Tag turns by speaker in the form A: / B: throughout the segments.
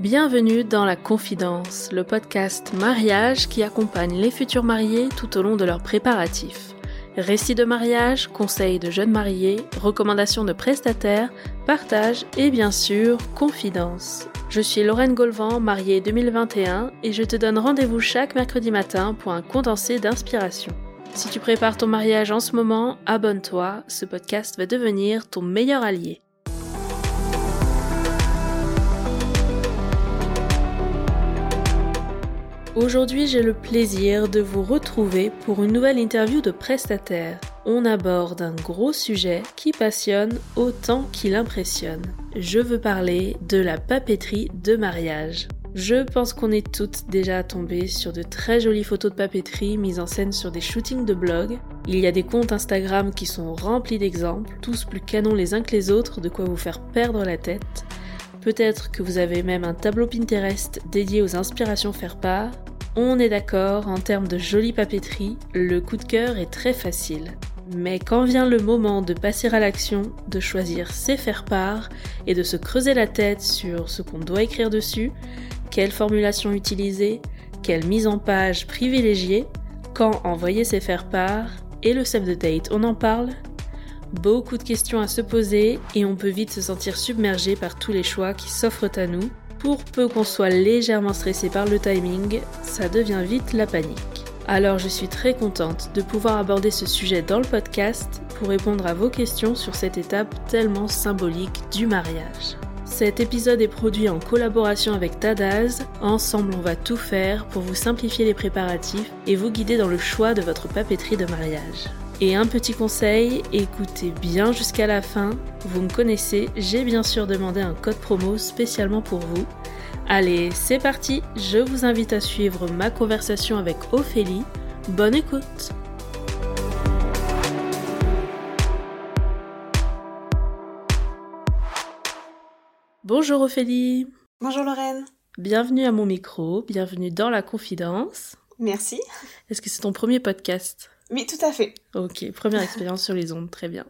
A: Bienvenue dans La Confidence, le podcast mariage qui accompagne les futurs mariés tout au long de leurs préparatifs. Récits de mariage, conseils de jeunes mariés, recommandations de prestataires, partage et bien sûr, confidence. Je suis Lorraine Golvan, mariée 2021 et je te donne rendez-vous chaque mercredi matin pour un condensé d'inspiration. Si tu prépares ton mariage en ce moment, abonne-toi, ce podcast va devenir ton meilleur allié. Aujourd'hui, j'ai le plaisir de vous retrouver pour une nouvelle interview de prestataire. On aborde un gros sujet qui passionne autant qu'il impressionne. Je veux parler de la papeterie de mariage. Je pense qu'on est toutes déjà tombées sur de très jolies photos de papeterie mises en scène sur des shootings de blog. Il y a des comptes Instagram qui sont remplis d'exemples, tous plus canons les uns que les autres, de quoi vous faire perdre la tête. Peut-être que vous avez même un tableau Pinterest dédié aux inspirations faire part. On est d'accord, en termes de jolie papeterie, le coup de cœur est très facile. Mais quand vient le moment de passer à l'action, de choisir ses faire part et de se creuser la tête sur ce qu'on doit écrire dessus, quelle formulation utiliser, quelle mise en page privilégier, quand envoyer ses faire part, et le save the date, on en parle? Beaucoup de questions à se poser et on peut vite se sentir submergé par tous les choix qui s'offrent à nous. Pour peu qu'on soit légèrement stressé par le timing, ça devient vite la panique. Alors je suis très contente de pouvoir aborder ce sujet dans le podcast pour répondre à vos questions sur cette étape tellement symbolique du mariage. Cet épisode est produit en collaboration avec Tadaz. Ensemble, on va tout faire pour vous simplifier les préparatifs et vous guider dans le choix de votre papeterie de mariage. Et un petit conseil, écoutez bien jusqu'à la fin. Vous me connaissez, j'ai bien sûr demandé un code promo spécialement pour vous. Allez, c'est parti, je vous invite à suivre ma conversation avec Ophélie. Bonne écoute Bonjour Ophélie
B: Bonjour Lorraine
A: Bienvenue à mon micro, bienvenue dans la confidence.
B: Merci.
A: Est-ce que c'est ton premier podcast?
B: Oui, tout à fait.
A: Ok, première expérience sur les ondes, très bien.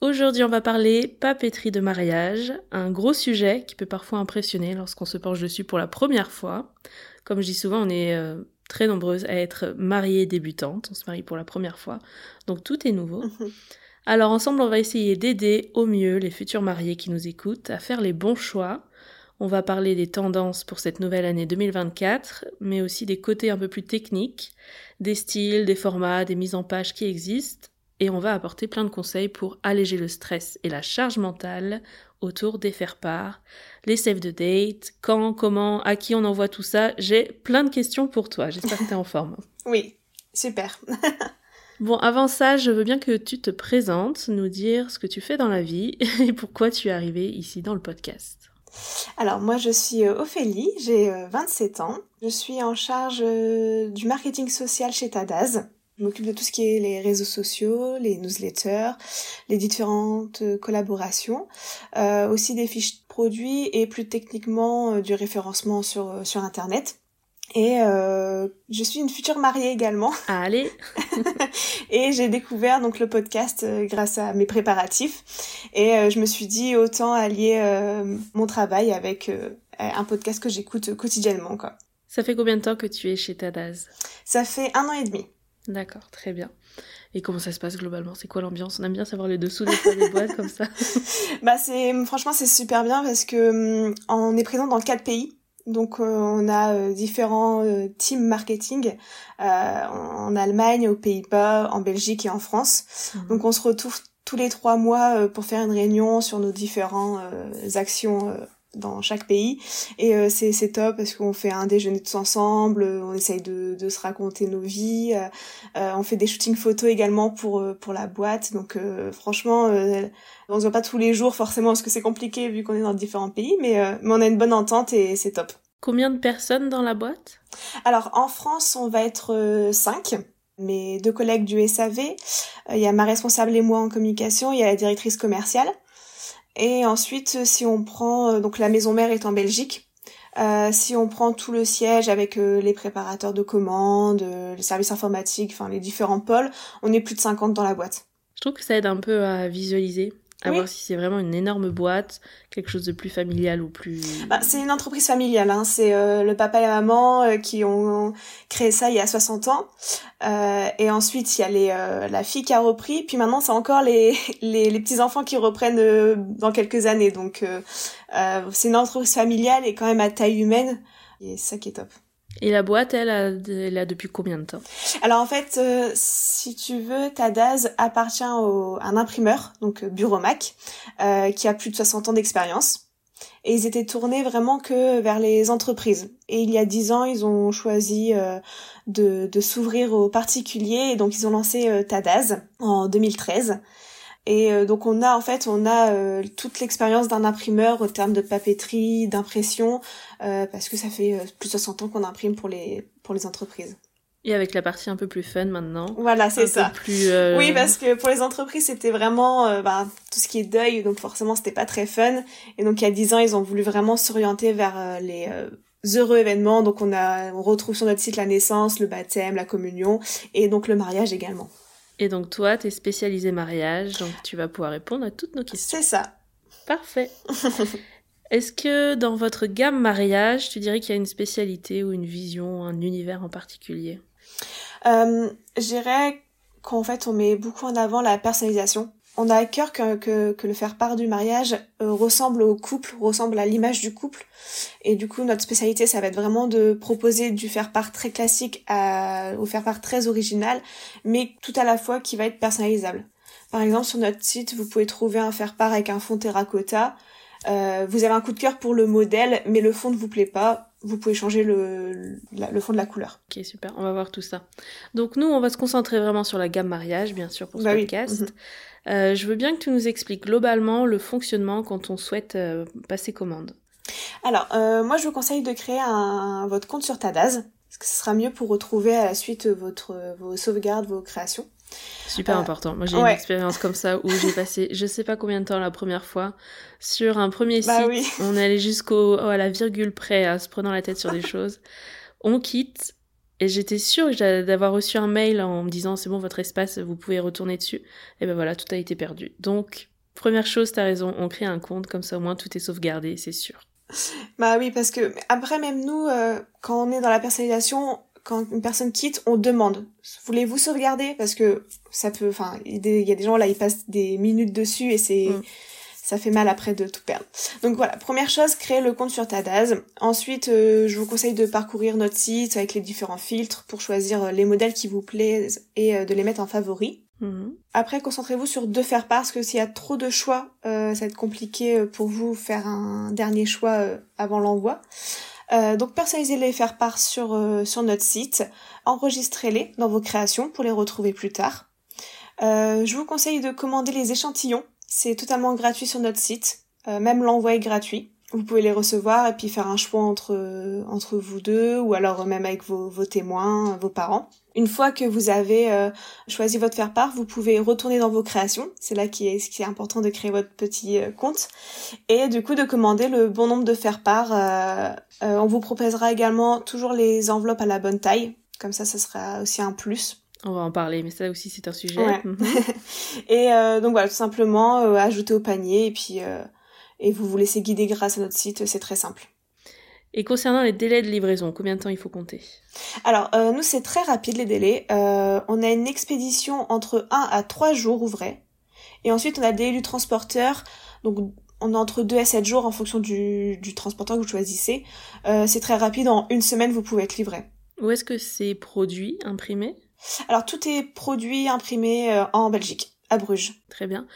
A: Aujourd'hui, on va parler papeterie de mariage, un gros sujet qui peut parfois impressionner lorsqu'on se penche dessus pour la première fois. Comme je dis souvent, on est euh, très nombreuses à être mariées débutantes, on se marie pour la première fois, donc tout est nouveau. Mhm. Alors ensemble, on va essayer d'aider au mieux les futurs mariés qui nous écoutent à faire les bons choix, on va parler des tendances pour cette nouvelle année 2024, mais aussi des côtés un peu plus techniques, des styles, des formats, des mises en page qui existent, et on va apporter plein de conseils pour alléger le stress et la charge mentale autour des faire-part, les save the date, quand, comment, à qui on envoie tout ça. J'ai plein de questions pour toi, j'espère que tu es en forme.
B: Oui, super.
A: Bon, avant ça, je veux bien que tu te présentes, nous dire ce que tu fais dans la vie et pourquoi tu es arrivé ici dans le podcast.
B: Alors moi je suis euh, Ophélie, j'ai 27 euh, ans. Je suis en charge euh, du marketing social chez Tadaz. Je m'occupe de tout ce qui est les réseaux sociaux, les newsletters, les différentes collaborations, aussi des fiches produits et plus techniquement du référencement sur, sur Internet. Et euh, je suis une future mariée également.
A: Allez.
B: et j'ai découvert donc le podcast euh, grâce à mes préparatifs. Et euh, je me suis dit autant allier euh, mon travail avec un podcast que j'écoute quotidiennement. Quoi.
A: Ça fait combien de temps que tu es chez Tadaz?
B: Ça fait un an et demi.
A: D'accord, très bien. Et comment ça se passe globalement? C'est quoi l'ambiance? On aime bien savoir les dessous des, des boîtes comme ça.
B: bah c'est franchement c'est super bien parce que hum, on est présent dans quatre pays. Donc euh, on a euh, différents euh, teams marketing en Allemagne, aux Pays-Bas, en Belgique et en France. Mhm. Donc on se retrouve tous les trois mois pour faire une réunion sur nos différentes actions dans chaque pays et euh, c'est c'est top parce qu'on fait un déjeuner tous ensemble on essaye de, de se raconter nos vies on fait des shootings photos également pour pour la boîte donc franchement on se voit pas tous les jours forcément parce que c'est compliqué vu qu'on est dans différents pays mais mais on a une bonne entente et c'est top
A: Combien de personnes dans la boîte?
B: Alors en France, on va être euh, cinq. Mes deux collègues du SAV, euh, il y a ma responsable et moi en communication, il y a la directrice commerciale. Et ensuite, si on prend, euh, donc la maison mère est en Belgique, si on prend tout le siège avec les préparateurs de commandes, les services informatiques, enfin les différents pôles, on est plus de 50 dans la boîte.
A: Je trouve que ça aide un peu à visualiser À voir si c'est vraiment une énorme boîte, quelque chose de plus familial ou plus...
B: Bah, c'est une entreprise familiale, hein. c'est euh, le papa et la maman euh, qui ont créé ça il y a 60 ans. Euh, et ensuite, il y a les, la fille qui a repris, puis maintenant, c'est encore les, les, les petits-enfants qui reprennent dans quelques années. Donc, c'est une entreprise familiale et quand même à taille humaine, et ça qui est top.
A: Et la boîte, elle elle a depuis combien de temps?
B: Alors en fait, euh, si tu veux, Tadaz appartient au, à un imprimeur, donc euh, Bureau Mac, euh, qui a plus de 60 ans d'expérience. Et ils étaient tournés vraiment que vers les entreprises. Et il y a 10 ans, ils ont choisi de, de s'ouvrir aux particuliers. Et donc ils ont lancé Tadaz en 2013. Et euh, donc on a en fait on a euh, toute l'expérience d'un imprimeur au terme de papeterie, d'impression, euh, parce que ça fait plus de 60 ans qu'on imprime pour les pour les entreprises.
A: Et avec la partie un peu plus fun maintenant.
B: Voilà, c'est ça. Plus, Oui, parce que pour les entreprises, c'était vraiment bah, tout ce qui est deuil, donc forcément, c'était pas très fun. Et donc, il y a 10 ans, ils ont voulu vraiment s'orienter vers les heureux événements. Donc, on, a, on retrouve sur notre site la naissance, le baptême, la communion, et donc le mariage également.
A: Et donc toi, tu es spécialisé mariage, donc tu vas pouvoir répondre à toutes nos questions.
B: C'est ça.
A: Parfait. Est-ce que dans votre gamme mariage, tu dirais qu'il y a une spécialité ou une vision, un univers en particulier?
B: Euh, Je dirais qu'en fait, on met beaucoup en avant la personnalisation on a à cœur que, que, que, le faire part du mariage euh, ressemble au couple, ressemble à l'image du couple. Et du coup, notre spécialité, ça va être vraiment de proposer du faire part très classique à, au faire part très original, mais tout à la fois qui va être personnalisable. Par exemple, sur notre site, vous pouvez trouver un faire part avec un fond terracotta. Euh, vous avez un coup de cœur pour le modèle, mais le fond ne vous plaît pas vous pouvez changer le, le, fond de la couleur.
A: Ok, super, on va voir tout ça. Donc nous, on va se concentrer vraiment sur la gamme mariage, bien sûr, pour ce bah podcast. Mhm. Euh, je veux bien que tu nous expliques globalement le fonctionnement quand on souhaite euh, passer commande.
B: Alors, euh, moi, je vous conseille de créer un, votre compte sur Tadaz, parce que ce sera mieux pour retrouver à la suite votre, vos sauvegardes, vos créations.
A: Super important. Moi, j'ai une expérience comme ça où j'ai passé je sais pas combien de temps la première fois sur un premier bah site. On allait jusqu'au à la virgule près, à se prenant la tête sur des choses. On quitte et j'étais sûre d'avoir reçu un mail en me disant c'est bon votre espace, vous pouvez retourner dessus. Et ben voilà, tout a été perdu. Donc première chose, t'as raison, on crée un compte comme ça au moins tout est sauvegardé, c'est sûr.
B: Bah oui, parce que après même nous, euh, quand on est dans la personnalisation, quand une personne quitte, on demande voulez-vous sauvegarder? Parce que ça peut, enfin, il y a des gens là, ils passent des minutes dessus et c'est mm. Ça fait mal après de tout perdre. Donc voilà, première chose, créer le compte sur Tadaz. Ensuite, euh, je vous conseille de parcourir notre site avec les différents filtres pour choisir euh, les modèles qui vous plaisent et euh, de les mettre en favori. Mm. Après, concentrez-vous sur deux faire part parce que s'il y a trop de choix, ça va être compliqué pour vous faire un dernier choix avant l'envoi. Euh, donc personnalisez les faire part sur, euh, sur notre site, enregistrez-les dans vos créations pour les retrouver plus tard. Euh, je vous conseille de commander les échantillons, c'est totalement gratuit sur notre site, même l'envoi est gratuit. Vous pouvez les recevoir et puis faire un choix entre, entre vous deux ou alors même avec vos, vos témoins, vos parents. Une fois que vous avez euh, choisi votre faire-part, vous pouvez retourner dans vos créations. C'est là qui est, qui est important de créer votre petit euh, compte. Et du coup, de commander le bon nombre de faire-part. Euh, on vous proposera également toujours les enveloppes à la bonne taille. Comme ça, ça sera aussi un plus.
A: On va en parler, mais ça aussi, c'est un sujet. Mhm.
B: et donc voilà, tout simplement, ajouter au panier et puis... et vous vous laissez guider grâce à notre site, c'est très simple.
A: Et concernant les délais de livraison, combien de temps il faut compter?
B: Alors, euh, nous, c'est très rapide les délais. Euh, on a une expédition entre 1 à 3 jours ouvrés. Et ensuite, on a des délais du transporteur. Donc, on a entre 2 à 7 jours en fonction du, transporteur que vous choisissez. Euh, c'est très rapide. En une semaine, vous pouvez être livré.
A: Où est-ce que c'est produit, imprimé?
B: Alors, tout est produit, imprimé en Belgique, à Bruges.
A: Très bien.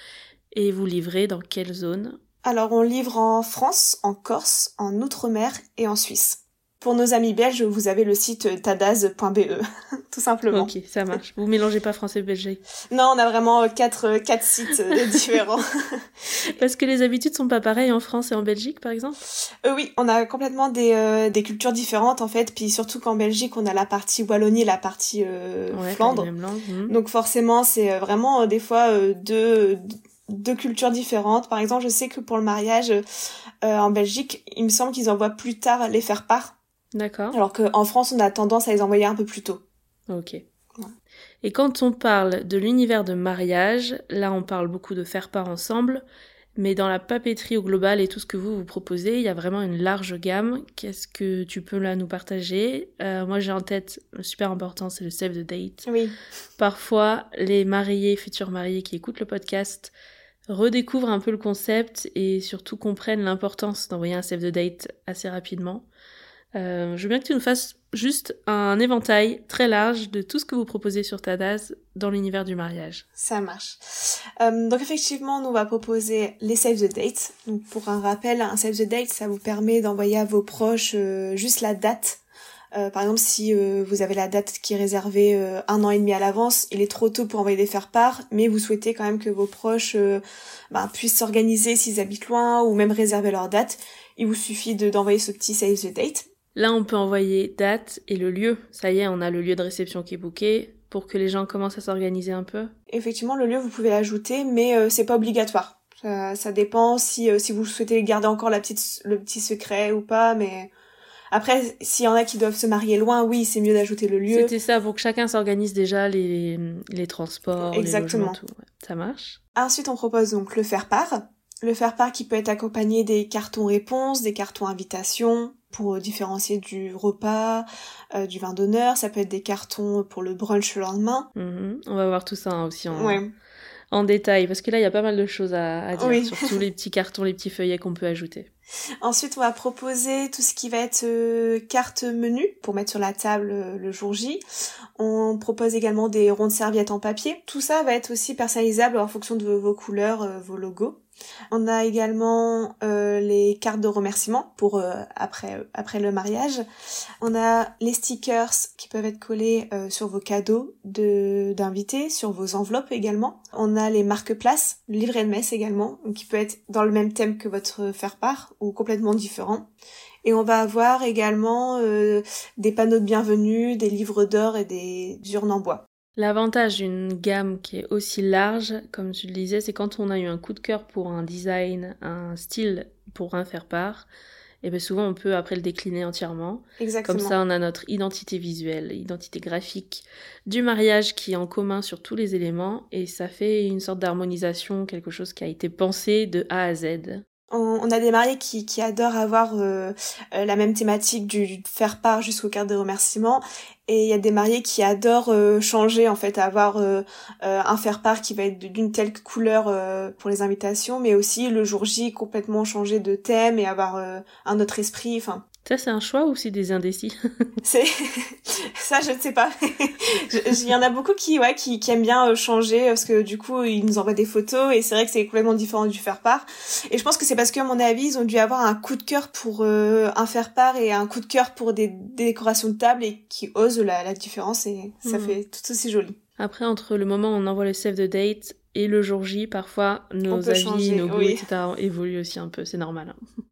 A: Et vous livrez dans quelle zone?
B: Alors on livre en France, en Corse, en Outre-mer et en Suisse. Pour nos amis belges, vous avez le site tadaz.be, tout simplement.
A: Ok, ça marche. Vous mélangez pas français et belgique
B: Non, on a vraiment quatre, quatre sites euh, différents.
A: Parce que les habitudes sont pas pareilles en France et en Belgique, par exemple?
B: Euh, Oui, on a complètement des, euh, des cultures différentes, en fait. Puis surtout qu'en Belgique, on a la partie Wallonie et la partie euh, Flandre. Hmm. Donc forcément, c'est vraiment des fois deux deux cultures différentes. Par exemple, je sais que pour le mariage euh, en Belgique, il me semble qu'ils envoient plus tard les faire part.
A: D'accord.
B: Alors qu'en France, on a tendance à les envoyer un peu plus tôt.
A: Ok. Et quand on parle de l'univers de mariage, là on parle beaucoup de faire part ensemble, mais dans la papeterie au global et tout ce que vous vous proposez, il y a vraiment une large gamme. Qu'est-ce que tu peux là nous partager? Euh, Moi j'ai en tête, le super important, c'est le save the date.
B: Oui.
A: Parfois, les mariés, futurs mariés qui écoutent le podcast redécouvrent un peu le concept et surtout comprennent l'importance d'envoyer un save the date assez rapidement. Euh, je veux bien que tu nous fasses juste un éventail très large de tout ce que vous proposez sur Tadaz dans l'univers du mariage.
B: Ça marche. Euh, donc effectivement, nous on va proposer les save the date. Donc pour un rappel, un save the date, ça vous permet d'envoyer à vos proches euh, juste la date. Euh, par exemple, si vous avez la date qui est réservée un an et demi à l'avance, il est trop tôt pour envoyer des faire-part, mais vous souhaitez quand même que vos proches bah, puissent s'organiser s'ils habitent loin ou même réserver leur date. Il vous suffit d'envoyer ce petit save the date.
A: Là, on peut envoyer date et le lieu. Ça y est, on a le lieu de réception qui est booké pour que les gens commencent à s'organiser un peu.
B: Effectivement, le lieu, vous pouvez l'ajouter, mais euh, c'est pas obligatoire. Ça, dépend si, euh, si vous souhaitez garder encore la petite, le petit secret ou pas, mais après, s'il y en a qui doivent se marier loin, oui, c'est mieux d'ajouter le lieu.
A: C'était ça, pour que chacun s'organise déjà les, les transports, Exactement. les logements, tout. Ça marche.
B: Ensuite, on propose donc le faire-part. Le faire-part qui peut être accompagné des cartons réponses, des cartons invitations, pour euh, différencier du repas, euh, du vin d'honneur. Ça peut être des cartons pour le brunch le lendemain.
A: Mhm. On va voir tout ça hein, aussi en, en, détail, parce que là, il y a pas mal de choses à, dire, surtout les petits cartons, les petits feuillets qu'on peut ajouter.
B: Ensuite, on va proposer tout ce qui va être euh, carte menu pour mettre sur la table le jour J. On propose également des rondes serviettes en papier. Tout ça va être aussi personnalisable en fonction de vos couleurs, vos logos. On a également euh, les cartes de remerciement pour euh, après après le mariage. On a les stickers qui peuvent être collés euh, sur vos cadeaux de d'invités, sur vos enveloppes également. On a les marque-places, le livret de messe également, qui peut être dans le même thème que votre faire-part ou complètement différent. Et on va avoir également des panneaux de bienvenue, des livres d'or et des urnes en bois.
A: L'avantage d'une gamme qui est aussi large, comme tu le disais, c'est quand on a eu un coup de cœur pour un design, un style pour un faire part, et bien souvent on peut après le décliner entièrement.
B: Exactement.
A: Comme ça on a notre identité visuelle, identité graphique du mariage qui est en commun sur tous les éléments et ça fait une sorte d'harmonisation, quelque chose qui a été pensé de A à Z.
B: On, a des mariés qui, qui adorent avoir euh, euh, la même thématique du faire part jusqu'au quart de remerciement et il y a des mariés qui adorent euh, changer en fait avoir un faire part qui va être d'une telle couleur pour les invitations mais aussi le jour J complètement changer de thème et avoir un autre esprit enfin
A: ça, c'est un choix ou c'est des indécis?
B: C'est ça, je ne sais pas. Il y en a beaucoup qui, ouais, qui, qui aiment bien euh, changer parce que du coup, ils nous envoient des photos et c'est vrai que c'est complètement différent du faire part. Et je pense que c'est parce que, à mon avis, ils ont dû avoir un coup de cœur pour euh, un faire part et un coup de cœur pour des, décorations de table et qui osent la, la différence et ça hmm. fait tout aussi joli.
A: Après, entre le moment où on envoie le save the date et le jour J, parfois nos avis, nos goûts, etc. évoluent aussi un peu, c'est normal. Hein.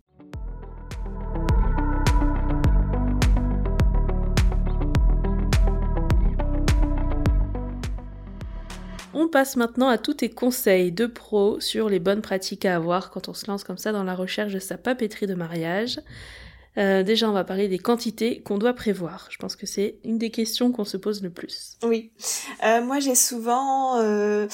A: On passe maintenant à tous tes conseils de pro sur les bonnes pratiques à avoir quand on se lance comme ça dans la recherche de sa papeterie de mariage. Euh, déjà, on va parler des quantités qu'on doit prévoir. Je pense que c'est une des questions qu'on se pose le plus.
B: Oui. Euh, moi, j'ai souvent euh,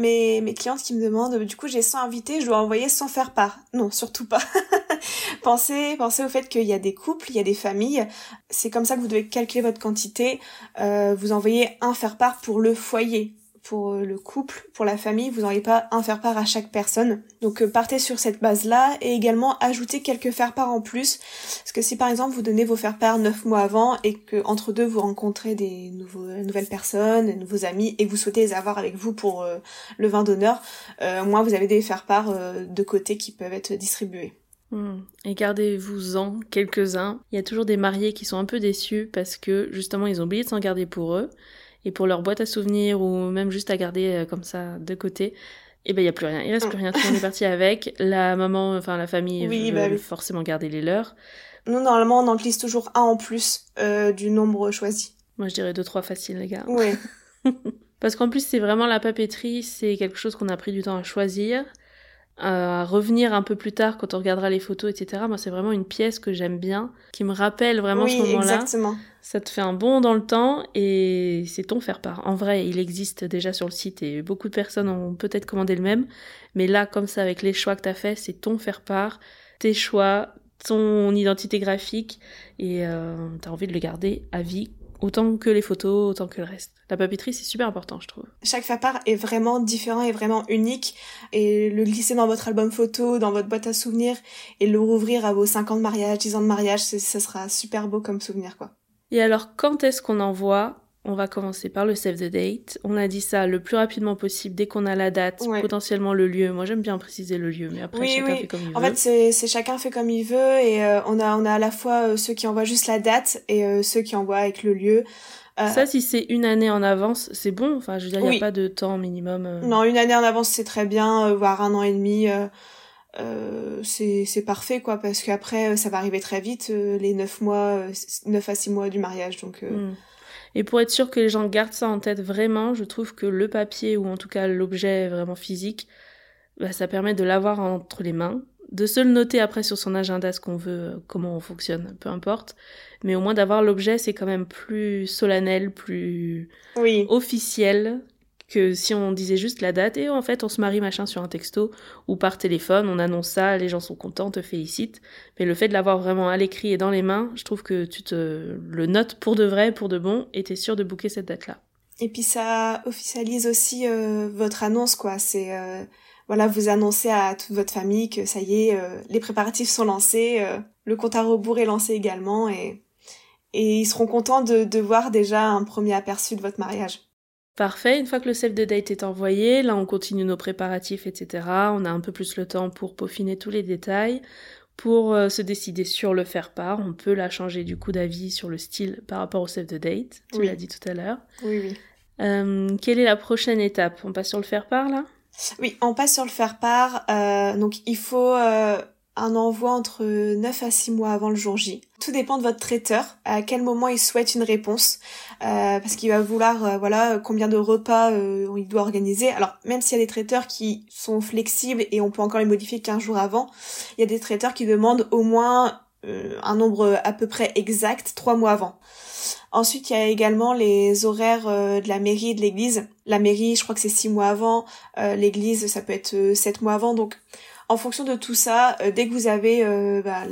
B: mes, clientes qui me demandent, du coup, j'ai 100 invités, je dois envoyer sans faire part. Non, surtout pas. pensez, pensez au fait qu'il y a des couples, il y a des familles. C'est comme ça que vous devez calculer votre quantité. vous envoyez un faire part pour le foyer pour euh, le couple, pour la famille, vous n'aurez pas un faire-part à chaque personne. Donc euh, partez sur cette base-là et également ajoutez quelques faire-part en plus. Parce que si par exemple vous donnez vos faire-part neuf mois avant et que entre deux vous rencontrez des nouvelles personnes, des nouveaux amis et vous souhaitez les avoir avec vous pour euh, le vin d'honneur, euh, moins vous avez des faire-part de côté qui peuvent être distribués.
A: Hmm. Et gardez-vous-en quelques-uns. Il y a toujours des mariés qui sont un peu déçus parce que justement ils ont oublié de s'en garder pour eux et pour leur boîte à souvenirs ou même juste à garder euh, comme ça de côté, et eh ben il y a plus rien, il reste plus rien, tout le monde est parti avec. La maman, enfin la famille oui, veut bah forcément garder les leurs.
B: Nous normalement on en glisse toujours un en plus euh, du nombre choisi.
A: Moi je dirais deux trois faciles les gars.
B: Oui.
A: Parce qu'en plus c'est vraiment la papeterie, c'est quelque chose qu'on a pris du temps à choisir. À revenir un peu plus tard quand on regardera les photos, etc. Moi, c'est vraiment une pièce que j'aime bien, qui me rappelle vraiment ce moment-là.
B: Exactement.
A: Ça te fait un bond dans le temps et c'est ton faire-part. En vrai, il existe déjà sur le site et beaucoup de personnes ont peut-être commandé le même. Mais là, comme ça, avec les choix que tu as fait, c'est ton faire-part, tes choix, ton identité graphique et euh, tu as envie de le garder à vie autant que les photos, autant que le reste. La papeterie, c'est super important, je trouve.
B: Chaque faire-part est vraiment différent et vraiment unique. Et le glisser dans votre album photo, dans votre boîte à souvenirs, et le rouvrir à vos 5 ans de mariage, 10 ans de mariage, ça sera super beau comme souvenir, quoi.
A: Et alors, quand est-ce qu'on envoie on va commencer par le save the date. On a dit ça le plus rapidement possible dès qu'on a la date, potentiellement le lieu. Moi, j'aime bien préciser le lieu, mais après, chacun fait comme il veut.
B: En fait, c'est chacun fait comme il veut et euh, on, a, on a à la fois euh, ceux qui envoient juste la date et euh, ceux qui envoient avec le lieu.
A: Ça, si c'est une année en avance, c'est bon. Enfin, je veux dire, il n'y a pas de temps minimum.
B: Non, une année en avance, c'est très bien, voire un an et demi. c'est parfait quoi parce qu'après ça va arriver très vite les neuf mois neuf à six mois du mariage donc hmm.
A: Et pour être sûr que les gens gardent ça en tête vraiment, je trouve que le papier ou en tout cas l'objet vraiment physique, bah, ça permet de l'avoir entre les mains, de se le noter après sur son agenda ce qu'on veut, comment on fonctionne, peu importe. Mais au moins d'avoir l'objet, c'est quand même plus solennel, plus
B: oui.
A: officiel que si on disait juste la date et en fait on se marie machin sur un texto ou par téléphone, on annonce ça, les gens sont contents, te félicitent. Mais le fait de l'avoir vraiment à l'écrit et dans les mains, je trouve que tu te le notes pour de vrai, pour de bon, et t'es sûr de booker cette date-là.
B: Et puis ça officialise aussi euh, votre annonce, quoi. C'est euh, voilà, vous annoncez à toute votre famille que ça y est, euh, les préparatifs sont lancés, le compte à rebours est lancé également, et et ils seront contents de, de voir déjà un premier aperçu de votre mariage.
A: Parfait, une fois que le save the date est envoyé, là on continue nos préparatifs, etc. On a un peu plus le temps pour peaufiner tous les détails, pour euh, se décider sur le faire part. On peut la changer du coup d'avis sur le style par rapport au save the date, tu l'as dit tout à l'heure.
B: Oui, oui.
A: Euh, quelle est la prochaine étape? On passe sur le faire part là?
B: Oui, on passe sur le faire part. Euh, donc il faut un envoi entre 9 à 6 mois avant le jour J. Tout dépend de votre traiteur, à quel moment il souhaite une réponse, euh, parce qu'il va vouloir, euh, voilà, combien de repas euh, il doit organiser. Alors, même s'il y a des traiteurs qui sont flexibles et on peut encore les modifier 15 jours avant, il y a des traiteurs qui demandent au moins un nombre à peu près exact, 3 mois avant. Ensuite, il y a également les horaires de la mairie et de l'église. La mairie, je crois que c'est 6 mois avant, l'église, ça peut être 7 mois avant, donc en fonction de tout ça, euh, dès que vous avez euh, bah,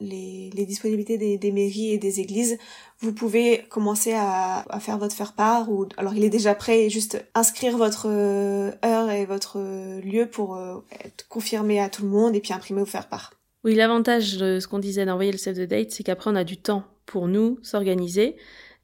B: les, disponibilités des, mairies et des églises, vous pouvez commencer à, faire votre faire-part ou alors il est déjà prêt juste inscrire votre euh, heure et votre lieu pour être confirmé à tout le monde et puis imprimer ou faire-part.
A: Oui, l'avantage de ce qu'on disait d'envoyer le save the date, c'est qu'après on a du temps pour nous s'organiser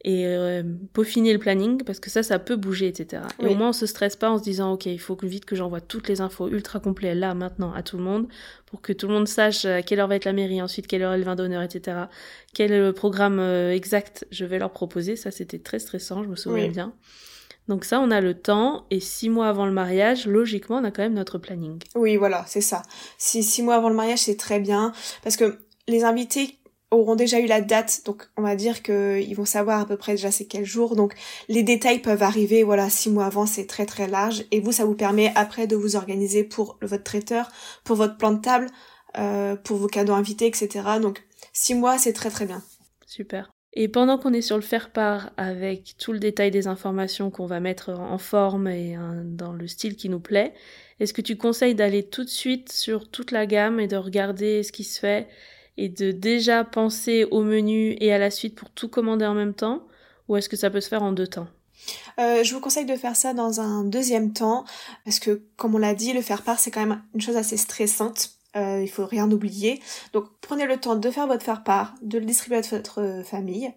A: et euh, peaufiner le planning parce que ça, ça peut bouger, etc. Et au moins, on se stresse pas en se disant, ok, il faut que vite que j'envoie toutes les infos ultra complètes là, maintenant, à tout le monde, pour que tout le monde sache à quelle heure va être la mairie, ensuite quelle heure est le vin d'honneur, etc. Quel le programme euh, exact je vais leur proposer. Ça, c'était très stressant, je me souviens bien. Donc ça, on a le temps, et six mois avant le mariage, logiquement, on a quand même notre planning.
B: Oui, voilà, c'est ça. Si six mois avant le mariage, c'est très bien, parce que les invités auront déjà eu la date, donc on va dire qu'ils vont savoir à peu près déjà c'est quel jour. Donc les détails peuvent arriver, voilà, six mois avant, c'est très très large. Et vous, ça vous permet après de vous organiser pour votre traiteur, pour votre plan de table, euh, pour vos cadeaux invités, etc. Donc six mois, c'est très très bien.
A: Super. Et pendant qu'on est sur le faire-part avec tout le détail des informations qu'on va mettre en forme et dans le style qui nous plaît, est-ce que tu conseilles d'aller tout de suite sur toute la gamme et de regarder ce qui se fait et de déjà penser au menu et à la suite pour tout commander en même temps Ou est-ce que ça peut se faire en deux temps?
B: Euh, je vous conseille de faire ça dans un deuxième temps parce que, comme on l'a dit, le faire part c'est quand même une chose assez stressante. Euh, il faut rien oublier. Donc prenez le temps de faire votre faire part, de le distribuer à votre famille.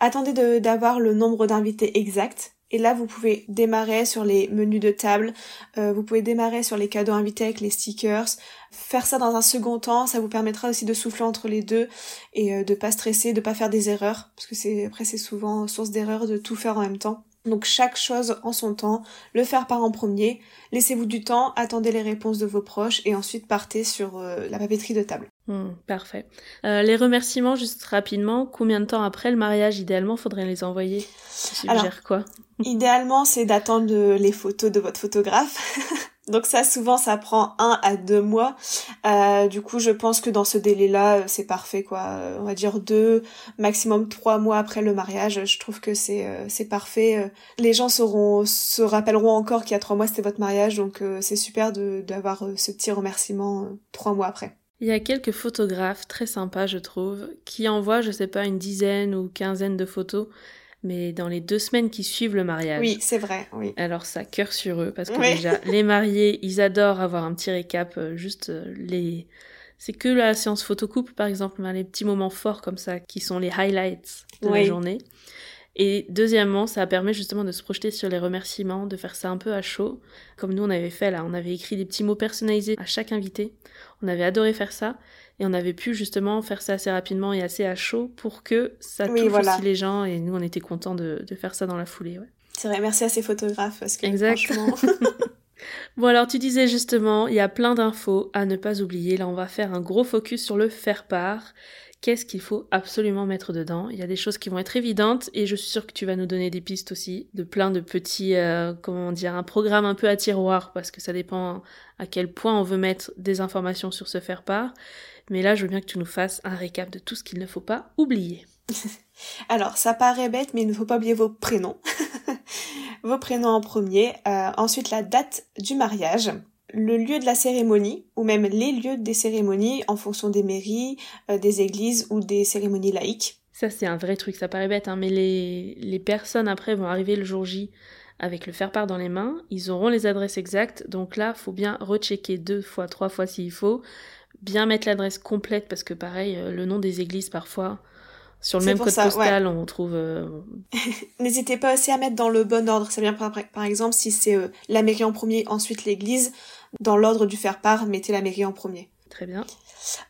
B: Attendez d'avoir le nombre d'invités exact et là, vous pouvez démarrer sur les menus de table, euh, vous pouvez démarrer sur les cadeaux invités avec les stickers. Faire ça dans un second temps, ça vous permettra aussi de souffler entre les deux et euh, de pas stresser, de pas faire des erreurs, parce que c'est après c'est souvent source d'erreur de tout faire en même temps. Donc chaque chose en son temps, le faire par en premier, laissez-vous du temps, attendez les réponses de vos proches et ensuite partez sur euh, la papeterie de table.
A: Hmm, parfait. Euh, les remerciements, juste rapidement, combien de temps après le mariage, idéalement, faudrait les envoyer? Tu quoi?
B: Idéalement, c'est d'attendre les photos de votre photographe. Donc ça, souvent, ça prend un à deux mois. Euh, du coup, je pense que dans ce délai-là, euh, c'est parfait, quoi. Euh, on va dire deux, maximum trois mois après le mariage. Je trouve que c'est c'est parfait. Les gens se rappelleront encore qu'il y a trois mois c'était votre mariage, donc c'est super de d'avoir ce petit remerciement trois mois après.
A: Il y a quelques photographes très sympas, je trouve, qui envoient, je sais pas, une dizaine ou quinzaine de photos mais dans les deux semaines qui suivent le mariage.
B: Oui, c'est vrai, oui.
A: Alors ça cœur sur eux, parce que déjà, les mariés, ils adorent avoir un petit récap, euh, juste euh, les... C'est que la séance photocoupe, par exemple, les petits moments forts comme ça, qui sont les highlights de la journée. Et deuxièmement, ça permet justement de se projeter sur les remerciements, de faire ça un peu à chaud, comme nous on avait fait là, on avait écrit des petits mots personnalisés à chaque invité. On avait adoré faire ça. Et on avait pu justement faire ça assez rapidement et assez à chaud pour que ça touche aussi les gens. Et nous, on était contents de, faire ça dans la foulée.
B: C'est vrai, merci à ces photographes parce que
A: exact. franchement... bon alors tu disais justement, il y a plein d'infos à ne pas oublier. Là, on va faire un gros focus sur le faire part. Qu'est-ce qu'il faut absolument mettre dedans? Il y a des choses qui vont être évidentes et je suis sûre que tu vas nous donner des pistes aussi, de plein de petits, euh, comment dire, un programme un peu à tiroir parce que ça dépend à quel point on veut mettre des informations sur ce faire part. Mais là, je veux bien que tu nous fasses un récap de tout ce qu'il ne faut pas oublier.
B: Alors, ça paraît bête, mais il ne faut pas oublier vos prénoms. vos prénoms en premier. Euh, ensuite, la date du mariage. Le lieu de la cérémonie, ou même les lieux des cérémonies en fonction des mairies, euh, des églises ou des cérémonies laïques.
A: Ça, c'est un vrai truc, ça paraît bête, hein, mais les, les personnes après vont arriver le jour J avec le faire-part dans les mains, ils auront les adresses exactes, donc là, faut bien rechecker deux fois, trois fois s'il faut, bien mettre l'adresse complète parce que pareil, euh, le nom des églises parfois, sur le même code postal, on trouve. Euh,
B: N'hésitez pas aussi à mettre dans le bon ordre. C'est bien par, par, exemple si c'est euh, la mairie en premier, ensuite l'église. Dans l'ordre du faire part, mettez la mairie en premier.
A: Très bien.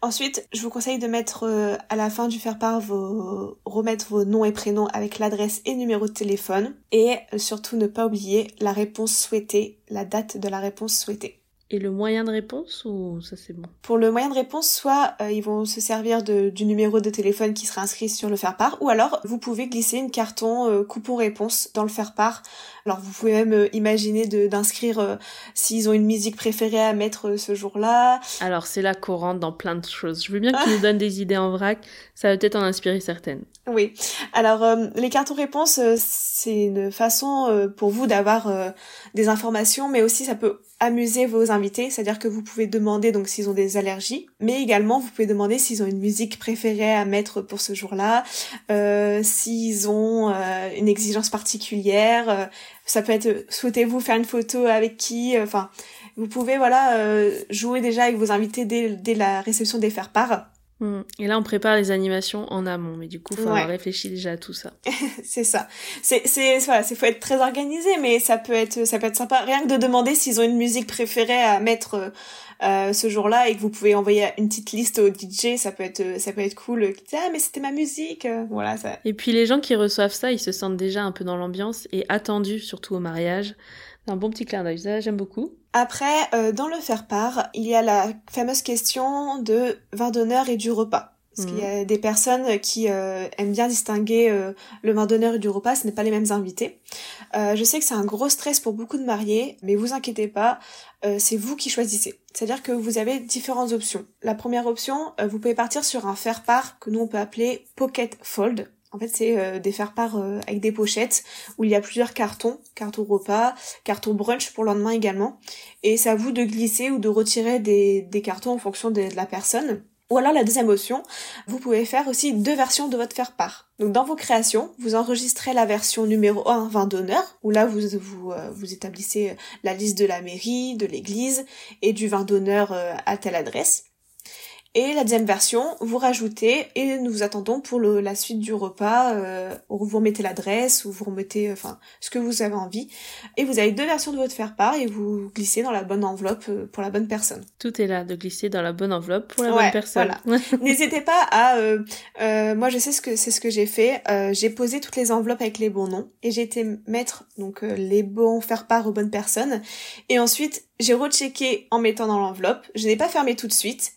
B: Ensuite, je vous conseille de mettre à la fin du faire part vos remettre vos noms et prénoms avec l'adresse et numéro de téléphone et surtout ne pas oublier la réponse souhaitée, la date de la réponse souhaitée.
A: Et le moyen de réponse ou ça c'est bon?
B: Pour le moyen de réponse, soit euh, ils vont se servir de, du numéro de téléphone qui sera inscrit sur le faire-part, ou alors vous pouvez glisser une carton euh, coupon réponse dans le faire-part. Alors vous pouvez même euh, imaginer d'inscrire s'ils ont une musique préférée à mettre ce jour-là.
A: Alors c'est là qu'on rentre dans plein de choses. Je veux bien que tu nous donnes des idées en vrac, ça va peut-être en inspirer certaines.
B: Oui. Alors les cartons réponses, c'est une façon pour vous d'avoir des informations, mais aussi ça peut amuser vos invités, c'est-à-dire que vous pouvez demander donc s'ils ont des allergies, mais également vous pouvez demander s'ils ont une musique préférée à mettre pour ce jour-là, euh, s'ils ont euh, une exigence particulière, euh, ça peut être souhaitez-vous faire une photo avec qui, enfin vous pouvez voilà jouer déjà avec vos invités dès, dès la réception des faire-part.
A: Et là, on prépare les animations en amont, mais du coup, faut avoir réfléchi déjà à tout ça.
B: c'est ça. C'est, c'est, voilà, c'est faut être très organisé, mais ça peut être, ça peut être sympa. Rien que de demander s'ils ont une musique préférée à mettre euh, ce jour-là et que vous pouvez envoyer une petite liste au DJ, ça peut être, ça peut être cool. Ah, mais c'était ma musique. Voilà, ça.
A: Et puis les gens qui reçoivent ça, ils se sentent déjà un peu dans l'ambiance et attendus, surtout au mariage. Un bon petit clin d'œil, ça j'aime beaucoup.
B: Après, euh, dans le faire-part, il y a la fameuse question de vin d'honneur et du repas. Parce qu'il y a mhm. des personnes qui euh, aiment bien distinguer euh, le vin d'honneur et du repas, ce n'est pas les mêmes invités. je sais que c'est un gros stress pour beaucoup de mariés, mais vous inquiétez pas, c'est vous qui choisissez. C'est-à-dire que vous avez différentes options. La première option, vous pouvez partir sur un faire-part que nous on peut appeler pocket fold. En fait, c'est euh, des faire-part euh, avec des pochettes où il y a plusieurs cartons, carton repas, carton brunch pour le lendemain également. Et c'est à vous de glisser ou de retirer des, cartons en fonction de, la personne. Ou alors la deuxième option, vous pouvez faire aussi deux versions de votre faire-part. Donc dans vos créations, vous enregistrez la version numéro 1, vin d'honneur, où là vous, euh, vous établissez la liste de la mairie, de l'église et du vin d'honneur à telle adresse. Et la deuxième version, vous rajoutez et nous vous attendons pour le, la suite du repas. Euh, vous remettez l'adresse ou vous remettez enfin ce que vous avez envie. Et vous avez deux versions de votre faire-part et vous glissez dans la bonne enveloppe euh, pour la bonne personne.
A: Tout est là, de glisser dans la bonne enveloppe pour la bonne personne.
B: Voilà. N'hésitez pas à... Euh, euh, moi je sais ce que c'est ce que j'ai fait. Euh, j'ai posé toutes les enveloppes avec les bons noms et j'ai été mettre donc les bons faire-part aux bonnes personnes. Et ensuite j'ai rechecké en mettant dans l'enveloppe. Je n'ai pas fermé tout de suite.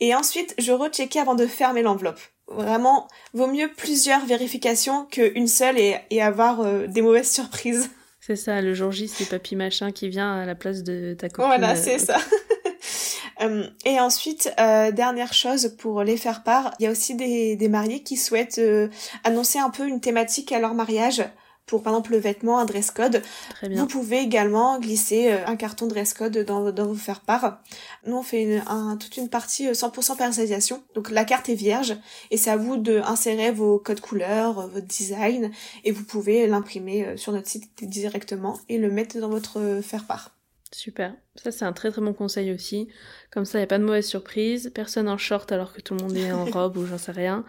B: Et ensuite, je recheckais avant de fermer l'enveloppe. Vraiment, vaut mieux plusieurs vérifications qu'une seule et, et avoir euh, des mauvaises surprises.
A: C'est ça, le jour J, c'est papy machin qui vient à la place de ta copine.
B: Voilà, c'est ça. Euh, et ensuite, euh, dernière chose pour les faire part, il y a aussi des, des mariés qui souhaitent euh, annoncer un peu une thématique à leur mariage pour par exemple le vêtement, un dress code.
A: Très bien.
B: Vous pouvez également glisser un carton dress code dans, dans vos faire part. Nous on fait une, un, toute une partie 100% personnalisation. Donc la carte est vierge et c'est à vous de insérer vos codes couleurs, votre design et vous pouvez l'imprimer sur notre site directement et le mettre dans votre faire part.
A: Super. Ça, c'est un très très bon conseil aussi. Comme ça, il n'y a pas de mauvaise surprise. Personne en short alors que tout le monde est en robe ou j'en sais rien.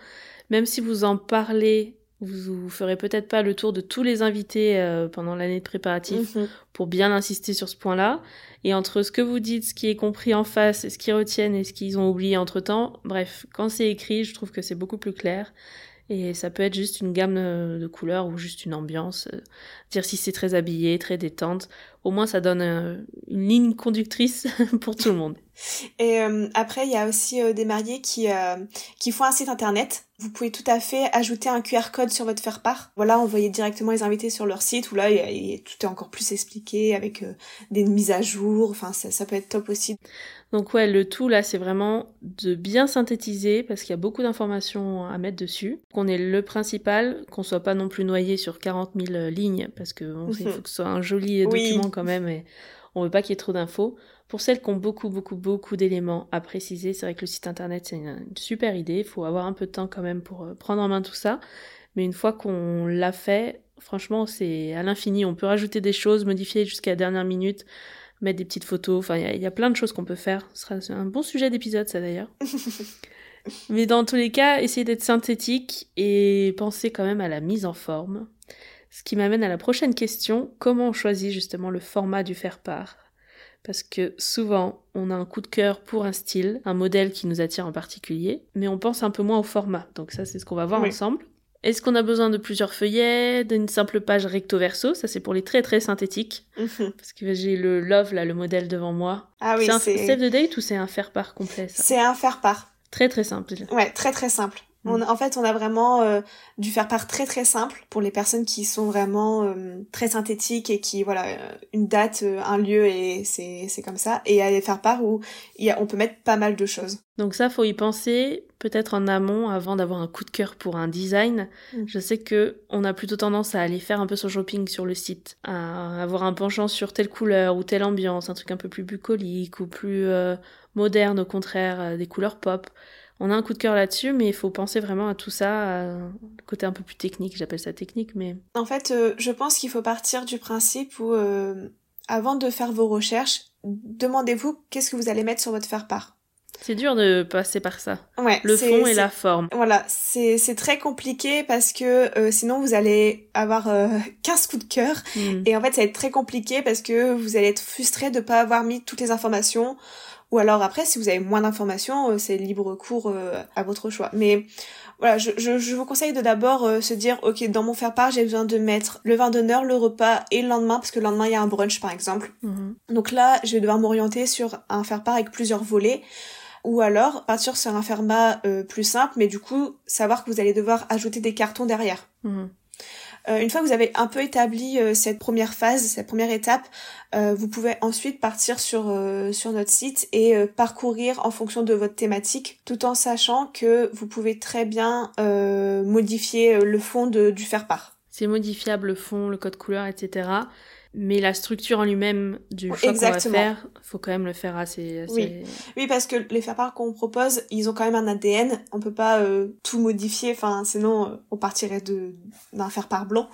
A: Même si vous en parlez, vous, vous ferez peut-être pas le tour de tous les invités euh, pendant l'année de préparatif
B: Mhm.
A: pour bien insister sur ce point-là. Et entre ce que vous dites, ce qui est compris en face, ce qu'ils retiennent et ce qu'ils ont oublié entre-temps, bref, quand c'est écrit, je trouve que c'est beaucoup plus clair. Et ça peut être juste une gamme euh, de couleurs ou juste une ambiance. euh, dire si c'est très habillé, très détente. Au moins, ça donne une ligne conductrice pour tout le monde.
B: Et euh, après, il y a aussi euh, des mariés qui, euh, qui font un site internet. Vous pouvez tout à fait ajouter un QR code sur votre faire-part. Voilà, envoyer directement les invités sur leur site où là, il y a- il y a- tout est encore plus expliqué avec des mises à jour. Enfin, ça, ça peut être top aussi.
A: Donc ouais, le tout là, c'est vraiment de bien synthétiser parce qu'il y a beaucoup d'informations à mettre dessus. Qu'on ait le principal, qu'on soit pas non plus noyé sur 40 000 lignes parce que bon, il faut que ce soit un joli
B: Oui.
A: document quand même et on veut pas qu'il y ait trop d'infos. Pour celles qui ont beaucoup, beaucoup, beaucoup d'éléments à préciser, c'est vrai que le site internet c'est une, super idée. Il faut avoir un peu de temps quand même pour euh, prendre en main tout ça. Mais une fois qu'on l'a fait, franchement, c'est à l'infini. On peut rajouter des choses, modifier jusqu'à la dernière minute mettre des petites photos. Enfin, il y y, a plein de choses qu'on peut faire. Ce sera un bon sujet d'épisode, ça d'ailleurs. Mais dans tous les cas, essayez d'être synthétique et pensez quand même à la mise en forme. Ce qui m'amène à la prochaine question comment on choisit justement le format du faire-part? Parce que souvent, on a un coup de cœur pour un style, un modèle qui nous attire en particulier, mais on pense un peu moins au format. Donc, ça, c'est ce qu'on va voir
B: Oui.
A: ensemble. Est-ce qu'on a besoin de plusieurs feuillets, d'une simple page recto verso? Ça, c'est pour les très très synthétiques.
B: Mhm.
A: Parce que j'ai le Love, là, le modèle devant moi.
B: Ah oui,
A: c'est un save the date ou c'est un faire-part complet, ça?
B: C'est un faire-part.
A: Très très simple.
B: Ouais, très très simple.
A: Mm.
B: On, en fait, on a vraiment euh, du faire part très très simple pour les personnes qui sont vraiment euh, très synthétiques et qui voilà euh, une date, euh, un lieu et c'est c'est comme ça. Et il y a des faire part où il y a, on peut mettre pas mal de choses.
A: Donc ça, faut y penser peut-être en amont avant d'avoir un coup de cœur pour un design.
B: Mm.
A: Je sais que on a plutôt tendance à aller faire un peu son shopping sur le site, à avoir un penchant sur telle couleur ou telle ambiance, un truc un peu plus bucolique ou plus euh, moderne au contraire, des couleurs pop. On a un coup de cœur là-dessus, mais il faut penser vraiment à tout ça, à le côté un peu plus technique, j'appelle ça technique, mais
B: En fait, euh, je pense qu'il faut partir du principe où euh, avant de faire vos recherches, demandez-vous qu'est-ce que vous allez mettre sur votre faire part.
A: c'est dur de passer par ça.
B: Ouais,
A: Le fond et la forme.
B: Voilà, c'est c'est très compliqué parce que euh, sinon vous allez avoir euh, 15 coups de cœur
A: Mm.
B: Et en fait, ça va être très compliqué parce que vous allez être frustré de pas avoir mis toutes les informations. Ou alors après, si vous avez moins d'informations, euh, c'est libre cours euh, à votre choix. Mais voilà, je, je, je vous conseille de d'abord euh, se dire, ok, dans mon faire-part, j'ai besoin de mettre le vin d'honneur, le repas et le lendemain, parce que le lendemain, il y a un brunch, par exemple.
A: Mhm.
B: Donc là, je vais devoir m'orienter sur un faire-part avec plusieurs volets. Ou alors partir sur un format euh, plus simple, mais du coup, savoir que vous allez devoir ajouter des cartons derrière.
A: Mhm.
B: Euh, une fois que vous avez un peu établi euh, cette première phase, cette première étape, euh, vous pouvez ensuite partir sur, sur notre site et parcourir en fonction de votre thématique, tout en sachant que vous pouvez très bien modifier le fond de, du faire-part.
A: C'est modifiable le fond, le code couleur, etc. Mais la structure en lui-même du choix qu'on va faire, faut quand même le faire assez. assez...
B: Oui. Oui, parce que les faire-part qu'on propose, ils ont quand même un ADN. On peut pas euh, tout modifier, enfin sinon euh, on partirait de d'un faire-part blanc.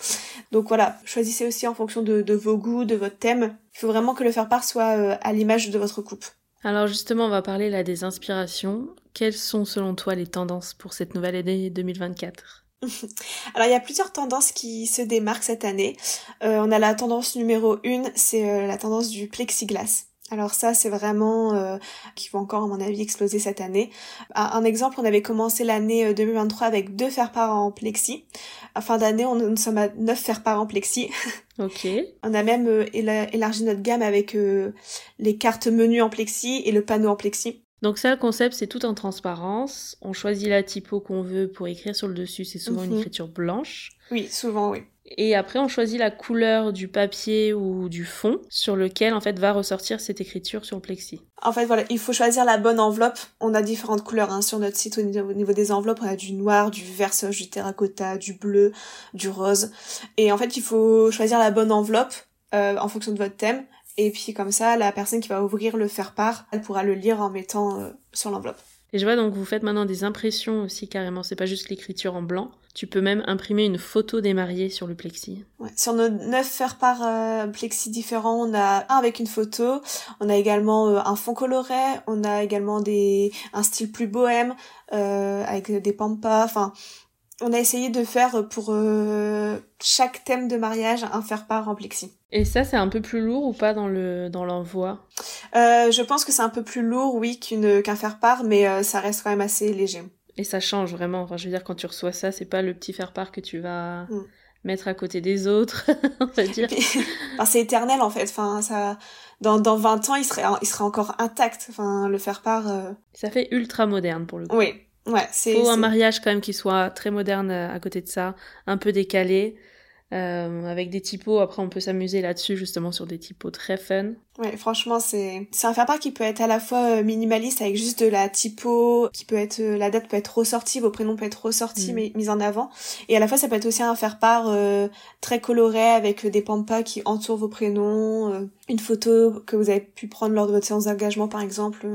B: Donc voilà, choisissez aussi en fonction de, de vos goûts, de votre thème. Il faut vraiment que le faire-part soit euh, à l'image de votre coupe.
A: Alors justement, on va parler là des inspirations. Quelles sont selon toi les tendances pour cette nouvelle année 2024
B: Alors il y a plusieurs tendances qui se démarquent cette année. Euh, on a la tendance numéro une, c'est euh, la tendance du plexiglas. Alors ça, c'est vraiment euh, qui va encore, à mon avis, exploser cette année. Un, exemple, on avait commencé l'année euh, 2023 avec deux faire-part en plexi. À fin d'année, on, nous sommes à neuf faire-part en plexi.
A: Ok.
B: On a même euh, éla- élargi notre gamme avec euh, les cartes menus en plexi et le panneau en plexi.
A: Donc ça, le concept, c'est tout en transparence. On choisit la typo qu'on veut pour écrire sur le dessus. C'est souvent une
B: Mhm.
A: écriture blanche.
B: Oui, souvent, oui.
A: Et après, on choisit la couleur du papier ou du fond sur lequel, en fait, va ressortir cette écriture sur le plexi.
B: En fait, voilà, il faut choisir la bonne enveloppe. On a différentes couleurs hein, sur notre site au niveau, au niveau des enveloppes. On a du noir, du vert du terracotta, du bleu, du rose. Et en fait, il faut choisir la bonne enveloppe euh, en fonction de votre thème. Et puis comme ça, la personne qui va ouvrir le faire-part, elle pourra le lire en mettant euh, sur l'enveloppe.
A: Et je vois donc vous faites maintenant des impressions aussi carrément. C'est pas juste l'écriture en blanc. Tu peux même imprimer une photo des mariés sur le plexi.
B: Ouais. Sur nos neuf faire-part euh, plexi différents, on a un avec une photo, on a également euh, un fond coloré, on a également des un style plus bohème euh, avec des pampas. Enfin, on a essayé de faire pour euh, chaque thème de mariage un faire-part en plexi.
A: Et ça, c'est un peu plus lourd ou pas dans le dans l'envoi?
B: Euh, je pense que c'est un peu plus lourd, oui, qu'une qu'un faire-part, mais euh, ça reste quand même assez léger.
A: Et ça change vraiment. Enfin, je veux dire, quand tu reçois ça, c'est pas le petit faire-part que tu vas
B: Mm.
A: mettre à côté des autres, on va dire.
B: Puis- enfin, c'est éternel en fait. Enfin, ça, dans dans 20 ans, il serait il serait encore intact. Enfin, le faire-part. euh,
A: Ça fait ultra moderne pour le coup.
B: Oui, ouais, c'est.
A: faut un mariage quand même qui soit très moderne euh, à côté de ça, un peu décalé, euh, avec des typos. Après, on peut s'amuser là-dessus justement sur des typos très fun.
B: Ouais, franchement, c'est c'est un faire-part qui peut être à la fois euh, minimaliste avec juste de la typo, qui peut être euh, la date peut être ressortie, vos prénoms peuvent être ressortis
A: Mm.
B: mais mis en avant, et à la fois ça peut être aussi un faire-part euh, très coloré avec des pampas qui entourent vos prénoms, euh, une photo que vous avez pu prendre lors de votre séance d'engagement par exemple.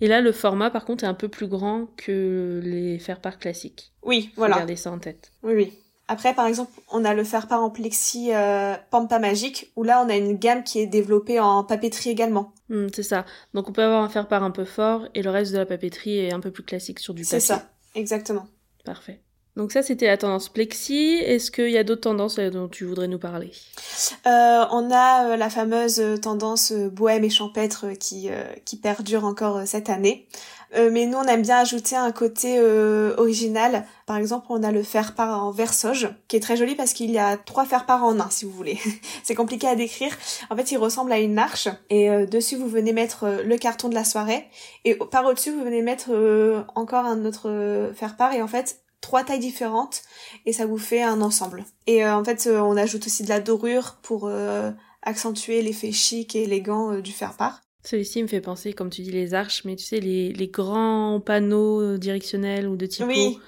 A: Et là, le format, par contre, est un peu plus grand que les faire-part classiques.
B: Oui,
A: Faut
B: voilà.
A: garder ça en tête.
B: Oui, oui. Après, par exemple, on a le faire-part en plexi euh, Pampa Magique, où là, on a une gamme qui est développée en papeterie également.
A: Hmm, c'est ça. Donc, on peut avoir un faire-part un peu fort et le reste de la papeterie est un peu plus classique sur du
B: C'est
A: papier.
B: ça, exactement.
A: Parfait. Donc ça, c'était la tendance plexi. Est-ce qu'il y a d'autres tendances euh, dont tu voudrais nous parler?
B: Euh, on a euh, la fameuse tendance bohème et champêtre qui, euh, qui perdure encore cette année. Euh, mais nous, on aime bien ajouter un côté euh, original. Par exemple, on a le faire-part en versoge, qui est très joli parce qu'il y a trois faire-part en un, si vous voulez. C'est compliqué à décrire. En fait, il ressemble à une arche. Et euh, dessus, vous venez mettre euh, le carton de la soirée. Et par au-dessus, vous venez mettre euh, encore un autre faire-part. Et en fait, trois tailles différentes. Et ça vous fait un ensemble. Et en fait, on ajoute aussi de la dorure pour accentuer l'effet chic et élégant du faire-part.
A: Celui-ci me fait penser, comme tu dis, les arches, mais tu sais, les, les grands panneaux euh, directionnels ou de typo.
B: Oui,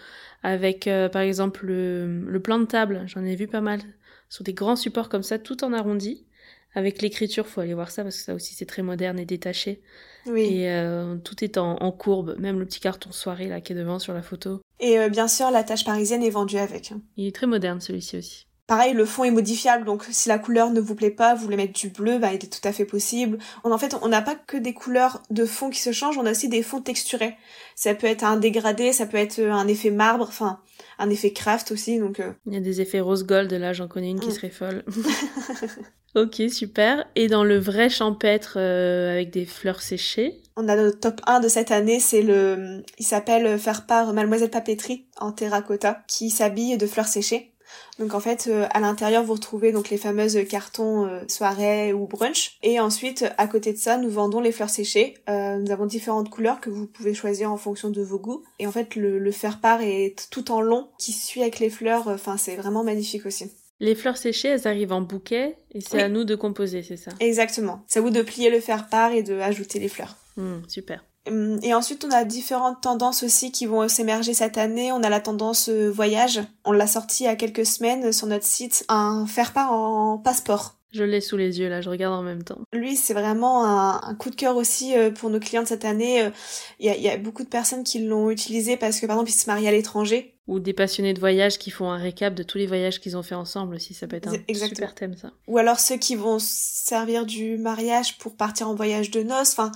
A: avec euh, par exemple le, le plan de table, j'en ai vu pas mal, sur des grands supports comme ça, tout en arrondi. Avec l'écriture, faut aller voir ça parce que ça aussi c'est très moderne et détaché.
B: oui.
A: Et euh, tout est en, en courbe, même le petit carton soirée là qui est devant sur la photo.
B: Et euh, bien sûr, la tâche parisienne est vendue avec. hein.
A: Il est très moderne celui-ci aussi.
B: Pareil, le fond est modifiable, donc si la couleur ne vous plaît pas, vous voulez mettre du bleu, bah, il est tout à fait possible. On, en fait, on n'a pas que des couleurs de fond qui se changent, on a aussi des fonds texturés. Ça peut être un dégradé, ça peut être euh, un effet marbre, enfin, un effet craft aussi, donc... euh,
A: Il y a des effets rose gold là, j'en connais une qui
B: Mm.
A: serait folle. ok, super. Et dans le vrai champêtre euh, avec des fleurs séchées,
B: On a notre top 1 de cette année, c'est le, il s'appelle Faire part Mademoiselle Papeterie en terracotta, qui s'habille de fleurs séchées. Donc en fait, euh, à l'intérieur, vous retrouvez donc les fameuses cartons euh, soirée ou brunch. Et ensuite, à côté de ça, nous vendons les fleurs séchées. Euh, nous avons différentes couleurs que vous pouvez choisir en fonction de vos goûts. Et en fait, le, le faire part est tout en long, qui suit avec les fleurs. Enfin, c'est vraiment magnifique aussi.
A: les fleurs séchées, elles arrivent en bouquet et c'est
B: Oui.
A: à nous de composer, c'est ça?
B: Exactement. C'est à vous de plier le faire part et de ajouter les fleurs.
A: Hmm, Super.
B: Hum, Et ensuite, on a différentes tendances aussi qui vont s'émerger cette année. On a la tendance euh, voyage. On l'a sorti il y a quelques semaines sur notre site. Un faire-part en passeport.
A: Je l'ai sous les yeux là, je regarde en même temps.
B: Lui, c'est vraiment un, un coup de cœur aussi euh, pour nos clients de cette année. Euh, Il y, a, il y a beaucoup de personnes qui l'ont utilisé parce que, par exemple, ils se marient à l'étranger.
A: Ou des passionnés de voyage qui font un récap de tous les voyages qu'ils ont fait ensemble aussi, ça peut être un
B: Exactement.
A: super thème ça.
B: Ou alors ceux qui vont servir du mariage pour partir en voyage de noces. Enfin,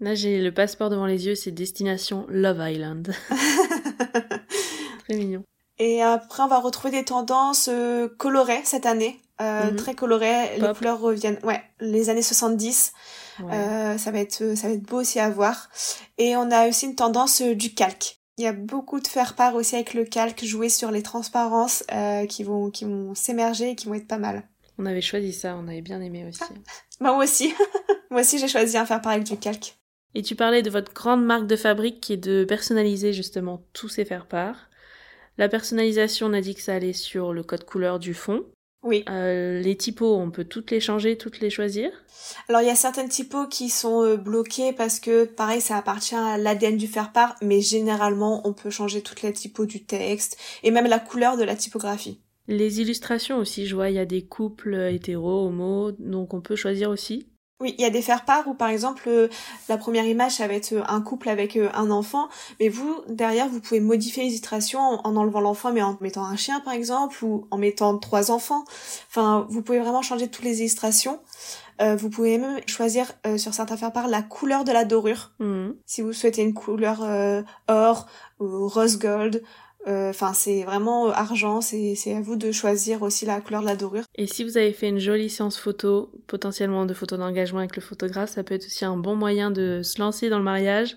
A: Là j'ai le passeport devant les yeux, c'est destination Love Island. Très mignon.
B: Et après, on va retrouver des tendances euh, colorées cette année. Euh,
A: Mhm.
B: Très colorées. Les couleurs reviennent. Ouais, les années 70.
A: Ouais.
B: Euh, ça va être ça va être beau aussi à voir. Et on a aussi une tendance du calque. Il y a beaucoup de faire part aussi avec le calque joué sur les transparences qui vont qui vont s'émerger et qui vont être pas mal.
A: On avait choisi ça, on avait bien aimé aussi.
B: Bah, moi aussi. moi aussi j'ai choisi un faire part avec du calque.
A: Et tu parlais de votre grande marque de fabrique qui est de personnaliser justement tous ces faire-part. La personnalisation, on a dit que ça allait sur le code couleur du fond.
B: Oui.
A: Euh, les typos, on peut toutes les changer, toutes les choisir
B: Alors il y a certaines typos qui sont euh, bloquées parce que pareil ça appartient à l'ADN du faire-part, mais généralement on peut changer toutes les typos du texte et même la couleur de la typographie.
A: Les illustrations aussi, je vois, il y a des couples hétéros, homo, donc on peut choisir aussi.
B: Oui, il y a des faire-part où par exemple euh, la première image ça va être euh, un couple avec euh, un enfant, mais vous derrière vous pouvez modifier les illustrations en, enlevant l'enfant mais en mettant un chien par exemple ou en mettant trois enfants. Enfin, vous pouvez vraiment changer toutes les illustrations. vous pouvez même choisir sur certains faire-part la couleur de la dorure.
A: Mhm.
B: Si vous souhaitez une couleur or ou rose gold euh, Enfin, c'est vraiment euh, argent, c'est à vous de choisir aussi la couleur de la dorure.
A: Et si vous avez fait une jolie séance photo, potentiellement de photos d'engagement avec le photographe, ça peut être aussi un bon moyen de se lancer dans le mariage,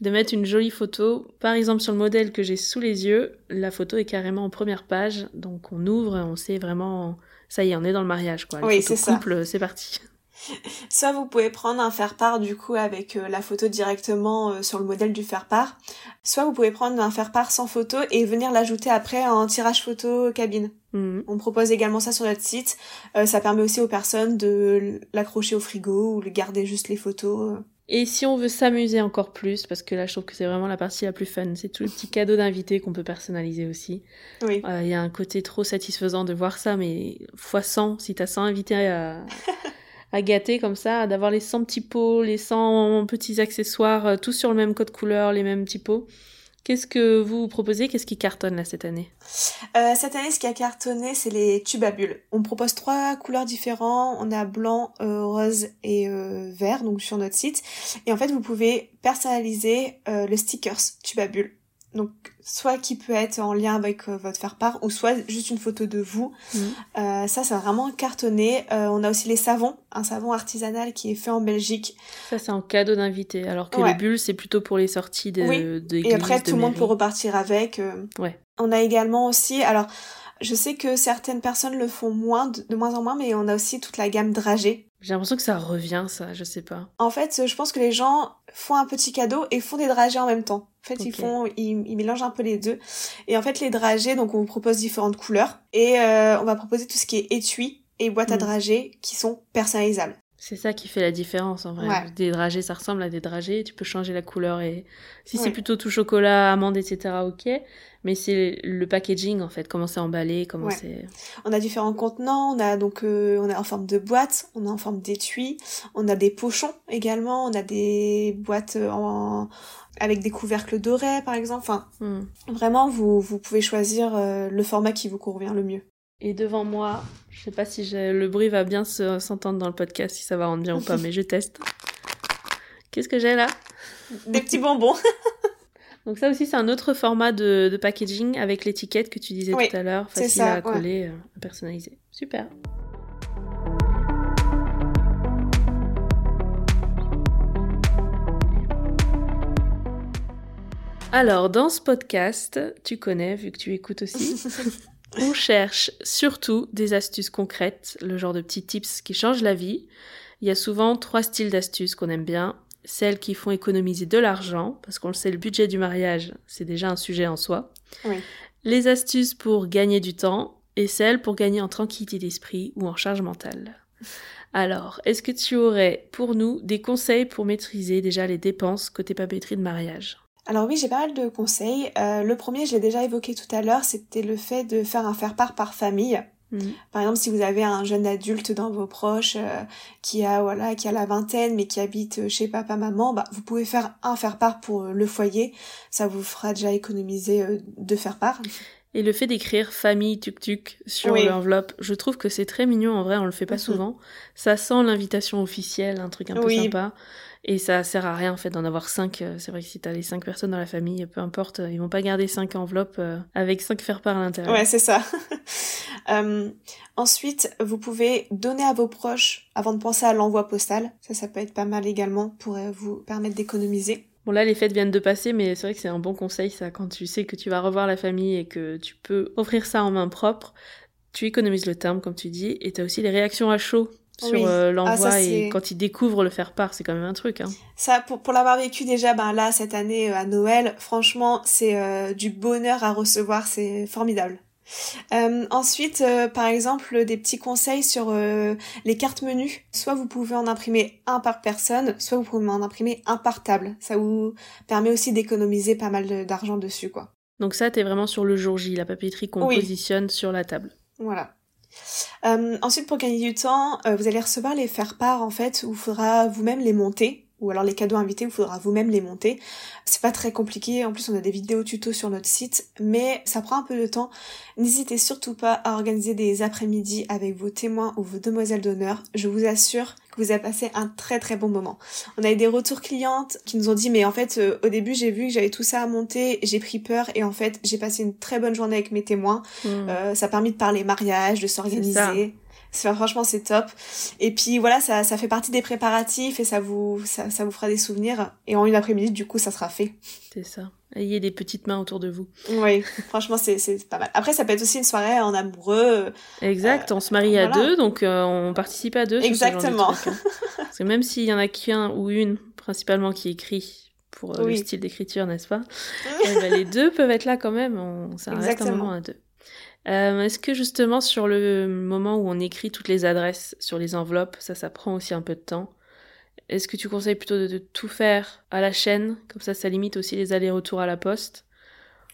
A: de mettre une jolie photo. Par exemple, sur le modèle que j'ai sous les yeux, la photo est carrément en première page, donc on ouvre, on sait vraiment, ça y est, on est dans le mariage, quoi.
B: oui, c'est ça.
A: couple, c'est parti.
B: Soit vous pouvez prendre un faire-part du coup avec euh, la photo directement euh, sur le modèle du faire-part. Soit vous pouvez prendre un faire-part sans photo et venir l'ajouter après en tirage photo cabine.
A: Mhm.
B: On propose également ça sur notre site. Euh, ça permet aussi aux personnes de l'accrocher au frigo ou de garder juste les photos.
A: Et si on veut s'amuser encore plus, parce que là je trouve que c'est vraiment la partie la plus fun, c'est tout le petit cadeau d'invité qu'on peut personnaliser aussi.
B: Oui.
A: Il y a un côté trop satisfaisant de voir ça, mais fois 100, si t'as 100 invités à, à gâter comme ça, d'avoir les 100 petits pots, les 100 petits accessoires, euh, tous sur le même code couleur, les mêmes petits pots. Qu'est-ce que vous proposez? Qu'est-ce qui cartonne là cette année?
B: Euh, Cette année, ce qui a cartonné, c'est les tubes à bulles. On propose trois couleurs différentes. On a blanc, euh, rose et euh, vert, donc sur notre site. Et en fait, vous pouvez personnaliser le stickers tube à bulles. Donc, soit qui peut être en lien avec euh, votre faire-part, ou soit juste une photo de vous.
A: Mhm.
B: Euh, ça, a vraiment cartonné. Euh, on a aussi les savons, un savon artisanal qui est fait en Belgique.
A: Ça, c'est en cadeau d'invité, alors que
B: Ouais.
A: les bulles, c'est plutôt pour les sorties de,
B: Oui.
A: d'église,
B: Et après,
A: de
B: tout le monde peut repartir avec. euh.
A: Ouais.
B: On a également aussi, alors, je sais que certaines personnes le font moins, de, de moins en moins, mais on a aussi toute la gamme dragée.
A: J'ai l'impression que ça revient, ça, je sais pas.
B: En fait, je pense que les gens font un petit cadeau et font des dragées en même temps. En fait, ils font, ils, ils mélangent un peu les deux. Et en fait, les dragées, donc on vous propose différentes couleurs et euh, on va proposer tout ce qui est étui et boîte à
A: Mm.
B: dragées qui sont personnalisables.
A: C'est ça qui fait la différence en vrai.
B: Ouais.
A: Des dragées, ça ressemble à des dragées, tu peux changer la couleur et si c'est plutôt tout chocolat, amande, etc., ok. Mais c'est le packaging en fait, comment c'est emballé, comment
B: Ouais.
A: c'est.
B: On a différents contenants, on a donc euh, on a en forme de boîte, on a en forme d'étui, on a des pochons également, on a des boîtes euh, en avec des couvercles dorés par exemple. Enfin,
A: Hmm.
B: vraiment vous vous pouvez choisir euh, le format qui vous convient le mieux.
A: Et devant moi, je sais pas si le bruit va bien se- s'entendre dans le podcast, si ça va rendre bien ou pas, mais je teste. Qu'est-ce que j'ai là?
B: Des petits bonbons.
A: Donc ça aussi, c'est un autre format de, de packaging avec l'étiquette que tu disais
B: Oui,
A: tout à l'heure, facile
B: ça,
A: à
B: ouais.
A: coller, euh, à personnaliser. Super. Alors, dans ce podcast, tu connais, vu que tu écoutes aussi, on cherche surtout des astuces concrètes, le genre de petits tips qui changent la vie. Il y a souvent trois styles d'astuces qu'on aime bien. Celles qui font économiser de l'argent, parce qu'on le sait, le budget du mariage, c'est déjà un sujet en soi.
B: Oui.
A: Les astuces pour gagner du temps et celles pour gagner en tranquillité d'esprit ou en charge mentale. Alors, est-ce que tu aurais pour nous des conseils pour maîtriser déjà les dépenses côté papeterie de mariage?
B: Alors oui, j'ai pas mal de conseils. Euh, le premier, je l'ai déjà évoqué tout à l'heure, c'était le fait de faire un faire-part par famille.
A: Mhm.
B: Par exemple, si vous avez un jeune adulte dans vos proches euh, qui a voilà, qui a la vingtaine mais qui habite euh, chez papa maman, bah vous pouvez faire un faire-part pour le foyer. Ça vous fera déjà économiser euh, deux faire-part.
A: Et le fait d'écrire famille tuk-tuk sur
B: Oui.
A: l'enveloppe, je trouve que c'est très mignon en vrai, on le fait pas
B: Mhm.
A: souvent. Ça sent l'invitation officielle, un truc un peu sympa. Et ça sert à rien en fait d'en avoir cinq. Euh, C'est vrai que si t'as les cinq personnes dans la famille, peu importe, euh, ils vont pas garder cinq enveloppes euh, avec cinq faire-part à l'intérieur.
B: Ouais, c'est ça. Euh, ensuite, vous pouvez donner à vos proches avant de penser à l'envoi postal. Ça, ça peut être pas mal également pour vous permettre d'économiser.
A: Bon là les fêtes viennent de passer, mais c'est vrai que c'est un bon conseil ça quand tu sais que tu vas revoir la famille et que tu peux offrir ça en main propre. Tu économises le timbre comme tu dis et t'as aussi les réactions à chaud sur euh, l'envoi ah, et quand ils découvrent le faire part, c'est quand même un truc. Hein.
B: Ça, pour, pour l'avoir vécu déjà, ben là cette année à Noël, franchement, c'est du bonheur à recevoir, c'est formidable. Euh, ensuite, euh, par exemple, des petits conseils sur euh, les cartes menus. Soit vous pouvez en imprimer un par personne, soit vous pouvez en imprimer un par table. Ça vous permet aussi d'économiser pas mal d'argent dessus, quoi.
A: Donc ça, t'es vraiment sur le jour J, la papeterie qu'on positionne sur la table.
B: Voilà. ensuite, pour gagner du temps, vous allez recevoir les faire-part, en fait, où il faudra vous-même les monter ou alors les cadeaux invités, il faudra vous-même les monter. C'est pas très compliqué, en plus on a des vidéos tutos sur notre site, mais ça prend un peu de temps. N'hésitez surtout pas à organiser des après-midi avec vos témoins ou vos demoiselles d'honneur. Je vous assure que vous avez passé un très très bon moment. On a eu des retours clientes qui nous ont dit mais en fait euh, au début j'ai vu que j'avais tout ça à monter, j'ai pris peur et en fait j'ai passé une très bonne journée avec mes témoins. Mmh. Euh, ça a permis de parler mariage, de s'organiser franchement, c'est top. Et puis voilà, ça, ça fait partie des préparatifs et ça vous, ça, ça vous fera des souvenirs. Et en une après-midi, du coup, ça sera fait.
A: C'est ça. Ayez des petites mains autour de vous.
B: Oui, franchement, c'est, pas mal. Après, ça peut être aussi une soirée en amoureux.
A: Exact, on se marie à deux, donc euh, on participe à deux.
B: Exactement.
A: Sur ce genre de hein. Parce que même s'il y en a qu'un ou une, principalement, qui écrit pour euh, le style d'écriture, n'est-ce pas? Eh ben, Les deux peuvent être là quand même, on, ça reste un moment à deux. Euh, Est-ce que justement sur le moment où on écrit toutes les adresses sur les enveloppes, ça, ça prend aussi un peu de temps? Est-ce que tu conseilles plutôt de, tout faire à la chaîne, comme ça, ça limite aussi les allers-retours à la poste?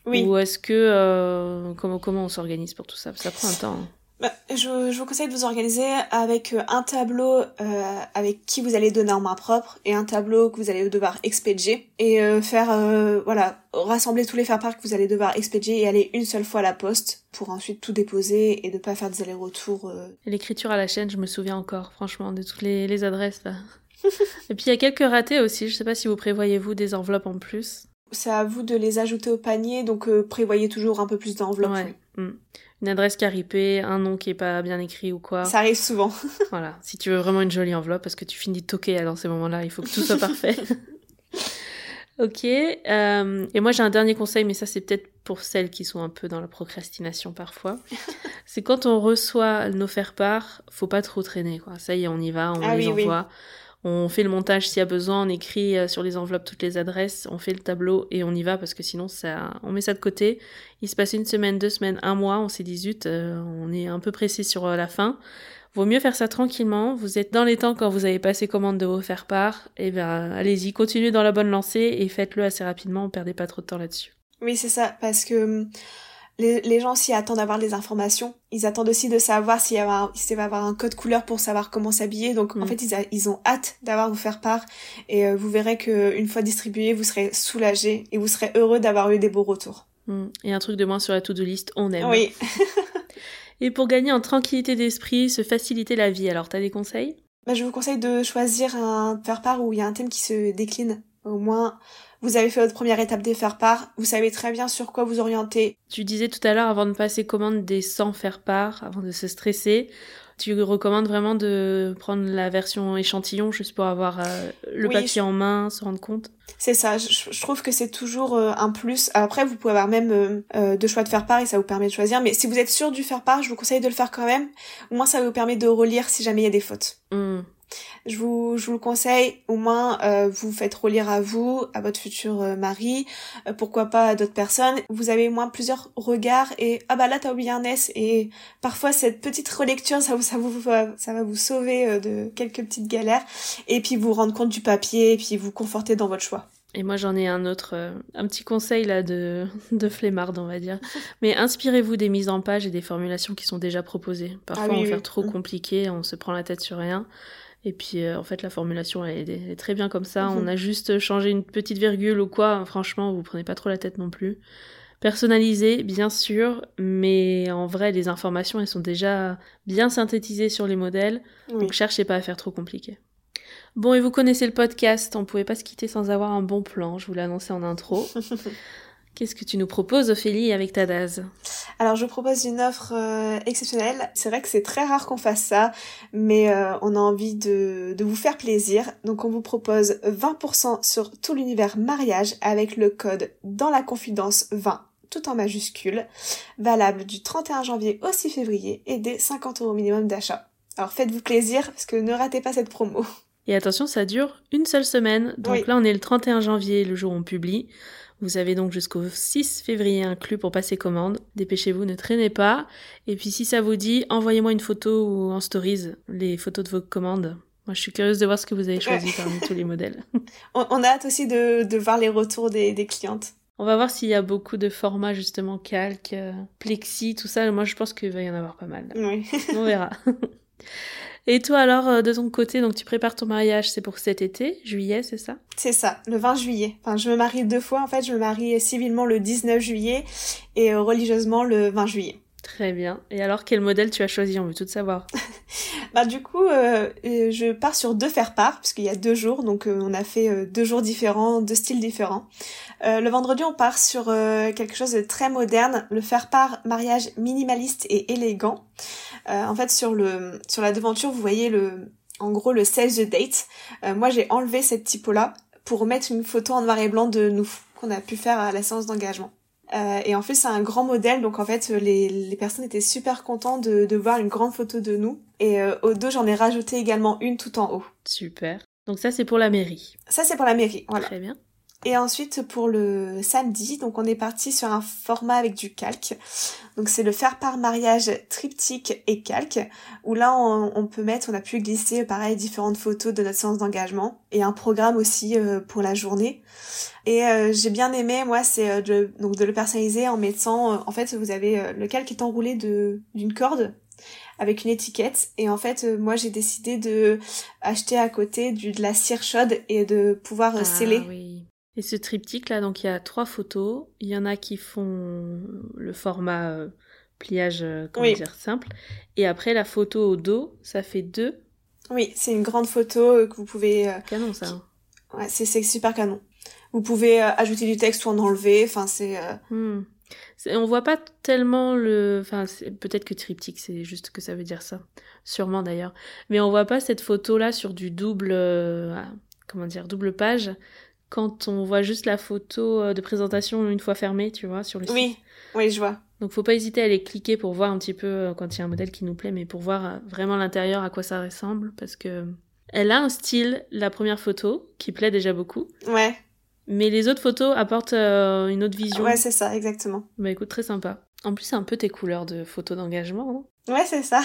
A: Oui. Ou est-ce que euh, comment comment on s'organise pour tout ça? Ça prend un temps. Hein.
B: Bah, je, je, vous conseille de vous organiser avec euh, un tableau euh, avec qui vous allez donner en main propre et un tableau que vous allez devoir expédier et euh, faire euh, voilà rassembler tous les faire-part que vous allez devoir expédier et aller une seule fois à la poste pour ensuite tout déposer et ne pas faire des allers-retours.
A: L'écriture à la chaîne, je me souviens encore franchement de toutes les, les adresses là. et puis il y a quelques ratés aussi. Je sais pas si vous prévoyez vous des enveloppes en plus.
B: C'est à vous de les ajouter au panier, donc prévoyez toujours un peu plus d'enveloppes. Ouais.
A: Mm une adresse caripée, un nom qui est pas bien écrit ou quoi.
B: Ça arrive souvent.
A: voilà, si tu veux vraiment une jolie enveloppe, parce que tu finis de toquer dans ces moments-là, il faut que tout soit parfait. ok, euh, et moi j'ai un dernier conseil, mais ça c'est peut-être pour celles qui sont un peu dans la procrastination parfois. c'est quand on reçoit nos faire-part, faut pas trop traîner, quoi. Ça y est, on y va, on ah les envoie. On fait le montage s'il y a besoin, on écrit euh, sur les enveloppes toutes les adresses, on fait le tableau et on y va parce que sinon ça, on met ça de côté. Il se passe une semaine, deux semaines, un mois, on s'est dit zut, euh, on est un peu pressé sur euh, la fin. Vaut mieux faire ça tranquillement. Vous êtes dans les temps quand vous avez passé commande de vos faire part. Et eh ben allez-y, continuez dans la bonne lancée et faites-le assez rapidement. On perdez pas trop de temps là-dessus.
B: Oui, c'est ça, parce que les, gens s'y attendent d'avoir des informations. Ils attendent aussi de savoir s'il, y va avoir un code couleur pour savoir comment s'habiller. Donc en mm. fait, ils, ils, ont hâte d'avoir vous faire part. Et euh, vous verrez qu'une fois distribué, vous serez soulagé et vous serez heureux d'avoir eu des beaux retours.
A: Mm. Et un truc de moins sur la to-do list, on aime.
B: Oui.
A: et pour gagner en tranquillité d'esprit, se faciliter la vie, alors t'as des conseils?
B: Bah, Je vous conseille de choisir un faire part où il y a un thème qui se décline. Au moins, vous avez fait votre première étape des faire part, vous savez très bien sur quoi vous orienter.
A: Tu disais tout à l'heure, avant de passer commande des 100 faire part, avant de se stresser, tu recommandes vraiment de prendre la version échantillon juste pour avoir euh, le papier en main, se rendre compte?
B: C'est ça, je, trouve que c'est toujours euh, un plus. Après, vous pouvez avoir même euh, deux choix de faire part et ça vous permet de choisir. Mais si vous êtes sûr du faire part, je vous conseille de le faire quand même. Au moins, ça vous permet de relire si jamais il y a des fautes.
A: Mmh.
B: Je vous, je vous le conseille, au moins euh, vous faites relire à vous, à votre futur euh, mari, euh, pourquoi pas à d'autres personnes. Vous avez au moins plusieurs regards et ah bah là t'as oublié un S et parfois cette petite relecture ça ça vous ça va vous sauver de quelques petites galères et puis vous rendre compte du papier et puis vous conforter dans votre choix.
A: Et moi j'en ai un autre, un petit conseil là de, de flemmarde on va dire. Mais inspirez-vous des mises en page et des formulations qui sont déjà proposées. Parfois ah on fait trop mm. compliqué, on se prend la tête sur rien. Et puis euh, en fait la formulation elle est, très bien comme ça. On mhm. a juste changé une petite virgule ou quoi. Franchement, vous prenez pas trop la tête non plus. Personnalisé, bien sûr, mais en vrai les informations elles sont déjà bien synthétisées sur les modèles. Donc cherchez pas à faire trop compliqué. Bon, et vous connaissez le podcast, on pouvait pas se quitter sans avoir un bon plan, je vous l'ai annoncé en intro. Qu'est-ce que tu nous proposes, Ophélie, avec ta DAS
B: Alors, je vous propose une offre euh, exceptionnelle. C'est vrai que c'est très rare qu'on fasse ça, mais euh, on a envie de, de, vous faire plaisir. Donc, on vous propose 20% sur tout l'univers mariage avec le code dans la confidence 20 tout en majuscule, valable du 31 janvier au 6 février et des 50 euros minimum d'achat. Alors faites-vous plaisir parce que ne ratez pas cette promo.
A: Et attention, ça dure une seule semaine. Donc là, on est le 31 janvier, le jour où on publie. Vous avez donc jusqu'au 6 février inclus pour passer commande. Dépêchez-vous, ne traînez pas. Et puis si ça vous dit, envoyez-moi une photo ou en stories les photos de vos commandes. Moi, je suis curieuse de voir ce que vous avez choisi parmi tous les modèles.
B: On, a hâte aussi de, voir les retours des, clientes.
A: On va voir s'il y a beaucoup de formats justement calque, euh, plexi, tout ça. Moi, je pense qu'il va y en avoir pas mal.
B: Oui.
A: On verra. Et toi alors, euh, de ton côté, donc tu prépares ton mariage, c'est pour cet été, juillet, c'est ça?
B: C'est ça, le 20 juillet. Enfin, je me marie deux fois, en fait, je me marie civilement le 19 juillet et euh, religieusement le 20 juillet.
A: Très bien. Et alors, quel modèle tu as choisi? On veut tout savoir.
B: bah du coup, euh, je pars sur deux faire-part, puisqu'il y a deux jours, donc on a fait deux jours différents, deux styles différents. Le vendredi, on part sur quelque chose de très moderne, le faire-part mariage minimaliste et élégant. Euh, en fait, sur le sur la devanture, vous voyez le en gros le save the date. Euh, moi, j'ai enlevé cette typo-là pour mettre une photo en noir et blanc de nous qu'on a pu faire à la séance d'engagement. Euh, et en fait, c'est un grand modèle, donc en fait, les, les personnes étaient super contentes de, de voir une grande photo de nous. Et au dos, j'en ai rajouté également une tout en haut.
A: Super. Donc ça, c'est pour la mairie.
B: Ça, c'est pour la mairie, voilà.
A: Très bien.
B: Et ensuite pour le samedi, donc on est parti sur un format avec du calque. Donc c'est le faire par mariage triptyque et calque, où là on, peut mettre, on a pu glisser pareil différentes photos de notre séance d'engagement et un programme aussi euh, pour la journée. Et euh, j'ai bien aimé, moi, c'est euh, de, donc de le personnaliser en mettant, en fait, vous avez le calque est enroulé de d'une corde avec une étiquette et en fait moi j'ai décidé de acheter à côté du, de la cire chaude et de pouvoir ah, sceller
A: oui. Et ce triptyque là, donc il y a trois photos. Il y en a qui font le format euh, pliage, euh, comment dire, simple. Et après la photo au dos, ça fait deux.
B: Oui, c'est une grande photo euh, que vous pouvez.
A: Canon ça. Hein.
B: Ouais, c'est super canon. Vous pouvez ajouter du texte ou en enlever. Enfin, c'est.
A: Hmm. On voit pas tellement le. Enfin, peut-être que triptyque, c'est juste que ça veut dire ça. Sûrement d'ailleurs. Mais on voit pas cette photo là sur du double. Comment dire Double page quand on voit juste la photo euh, de présentation une fois fermée, tu vois, sur le site.
B: Oui, oui, je vois.
A: Donc faut pas hésiter à aller cliquer pour voir un petit peu euh, quand il y a un modèle qui nous plaît, mais pour voir euh, vraiment l'intérieur, à quoi ça ressemble, parce que elle a un style, la première photo, qui plaît déjà beaucoup.
B: Ouais.
A: Mais les autres photos apportent une autre vision.
B: Ouais, c'est ça, exactement.
A: Bah écoute, très sympa. En plus, c'est un peu tes couleurs de photos d'engagement.
B: Hein. ouais, c'est ça.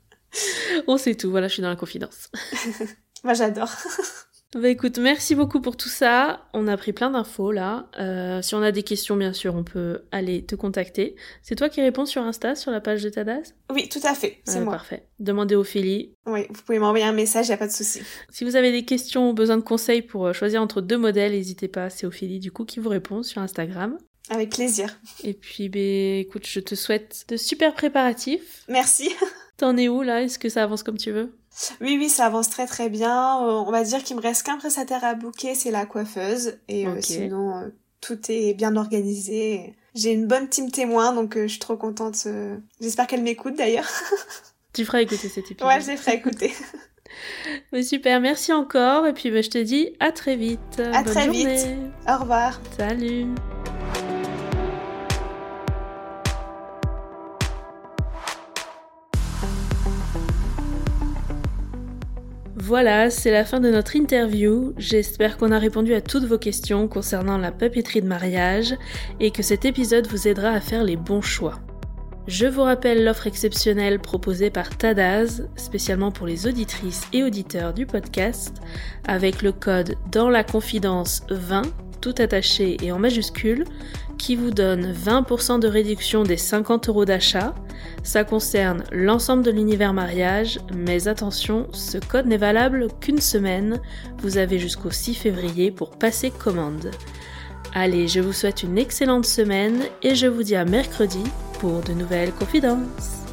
A: on sait tout, voilà, je suis dans la confidence.
B: Moi, j'adore.
A: Bah écoute, merci beaucoup pour tout ça. On a pris plein d'infos là. Euh, si on a des questions, bien sûr, on peut aller te contacter. C'est toi qui réponds sur Insta, sur la page de Tadas?
B: Oui, tout à fait, c'est moi.
A: Parfait. Demandez Ophélie.
B: Oui, vous pouvez m'envoyer un message, y a pas de souci.
A: Si vous avez des questions ou besoin de conseils pour euh, choisir entre deux modèles, n'hésitez pas. C'est Ophélie du coup qui vous répond sur Instagram.
B: Avec plaisir.
A: Et puis, bah, écoute, je te souhaite de super préparatifs.
B: Merci.
A: T'en es où là? Est-ce que ça avance comme tu veux?
B: Oui, oui, ça avance très très bien. Euh, on va dire qu'il me reste qu'un prestataire à booker, c'est la coiffeuse. Et euh, sinon, euh, tout est bien organisé. J'ai une bonne team témoin, donc je suis trop contente. J'espère qu'elle m'écoute d'ailleurs.
A: tu feras écouter cet épisode.
B: Ouais, je les ferai écouter.
A: super, merci encore. Et puis bah, je te dis à très vite.
B: À très vite. Au revoir.
A: Salut. Voilà, c'est la fin de notre interview. J'espère qu'on a répondu à toutes vos questions concernant la papeterie de mariage et que cet épisode vous aidera à faire les bons choix. Je vous rappelle l'offre exceptionnelle proposée par Tadaz, spécialement pour les auditrices et auditeurs du podcast, avec le code dans la confidence 20, tout attaché et en majuscule, qui vous donne 20% de réduction des 50 euros d'achat. Ça concerne l'ensemble de l'univers mariage, mais attention, ce code n'est valable qu'une semaine. Vous avez jusqu'au 6 février pour passer commande. Allez, je vous souhaite une excellente semaine et je vous dis à mercredi pour de nouvelles confidences.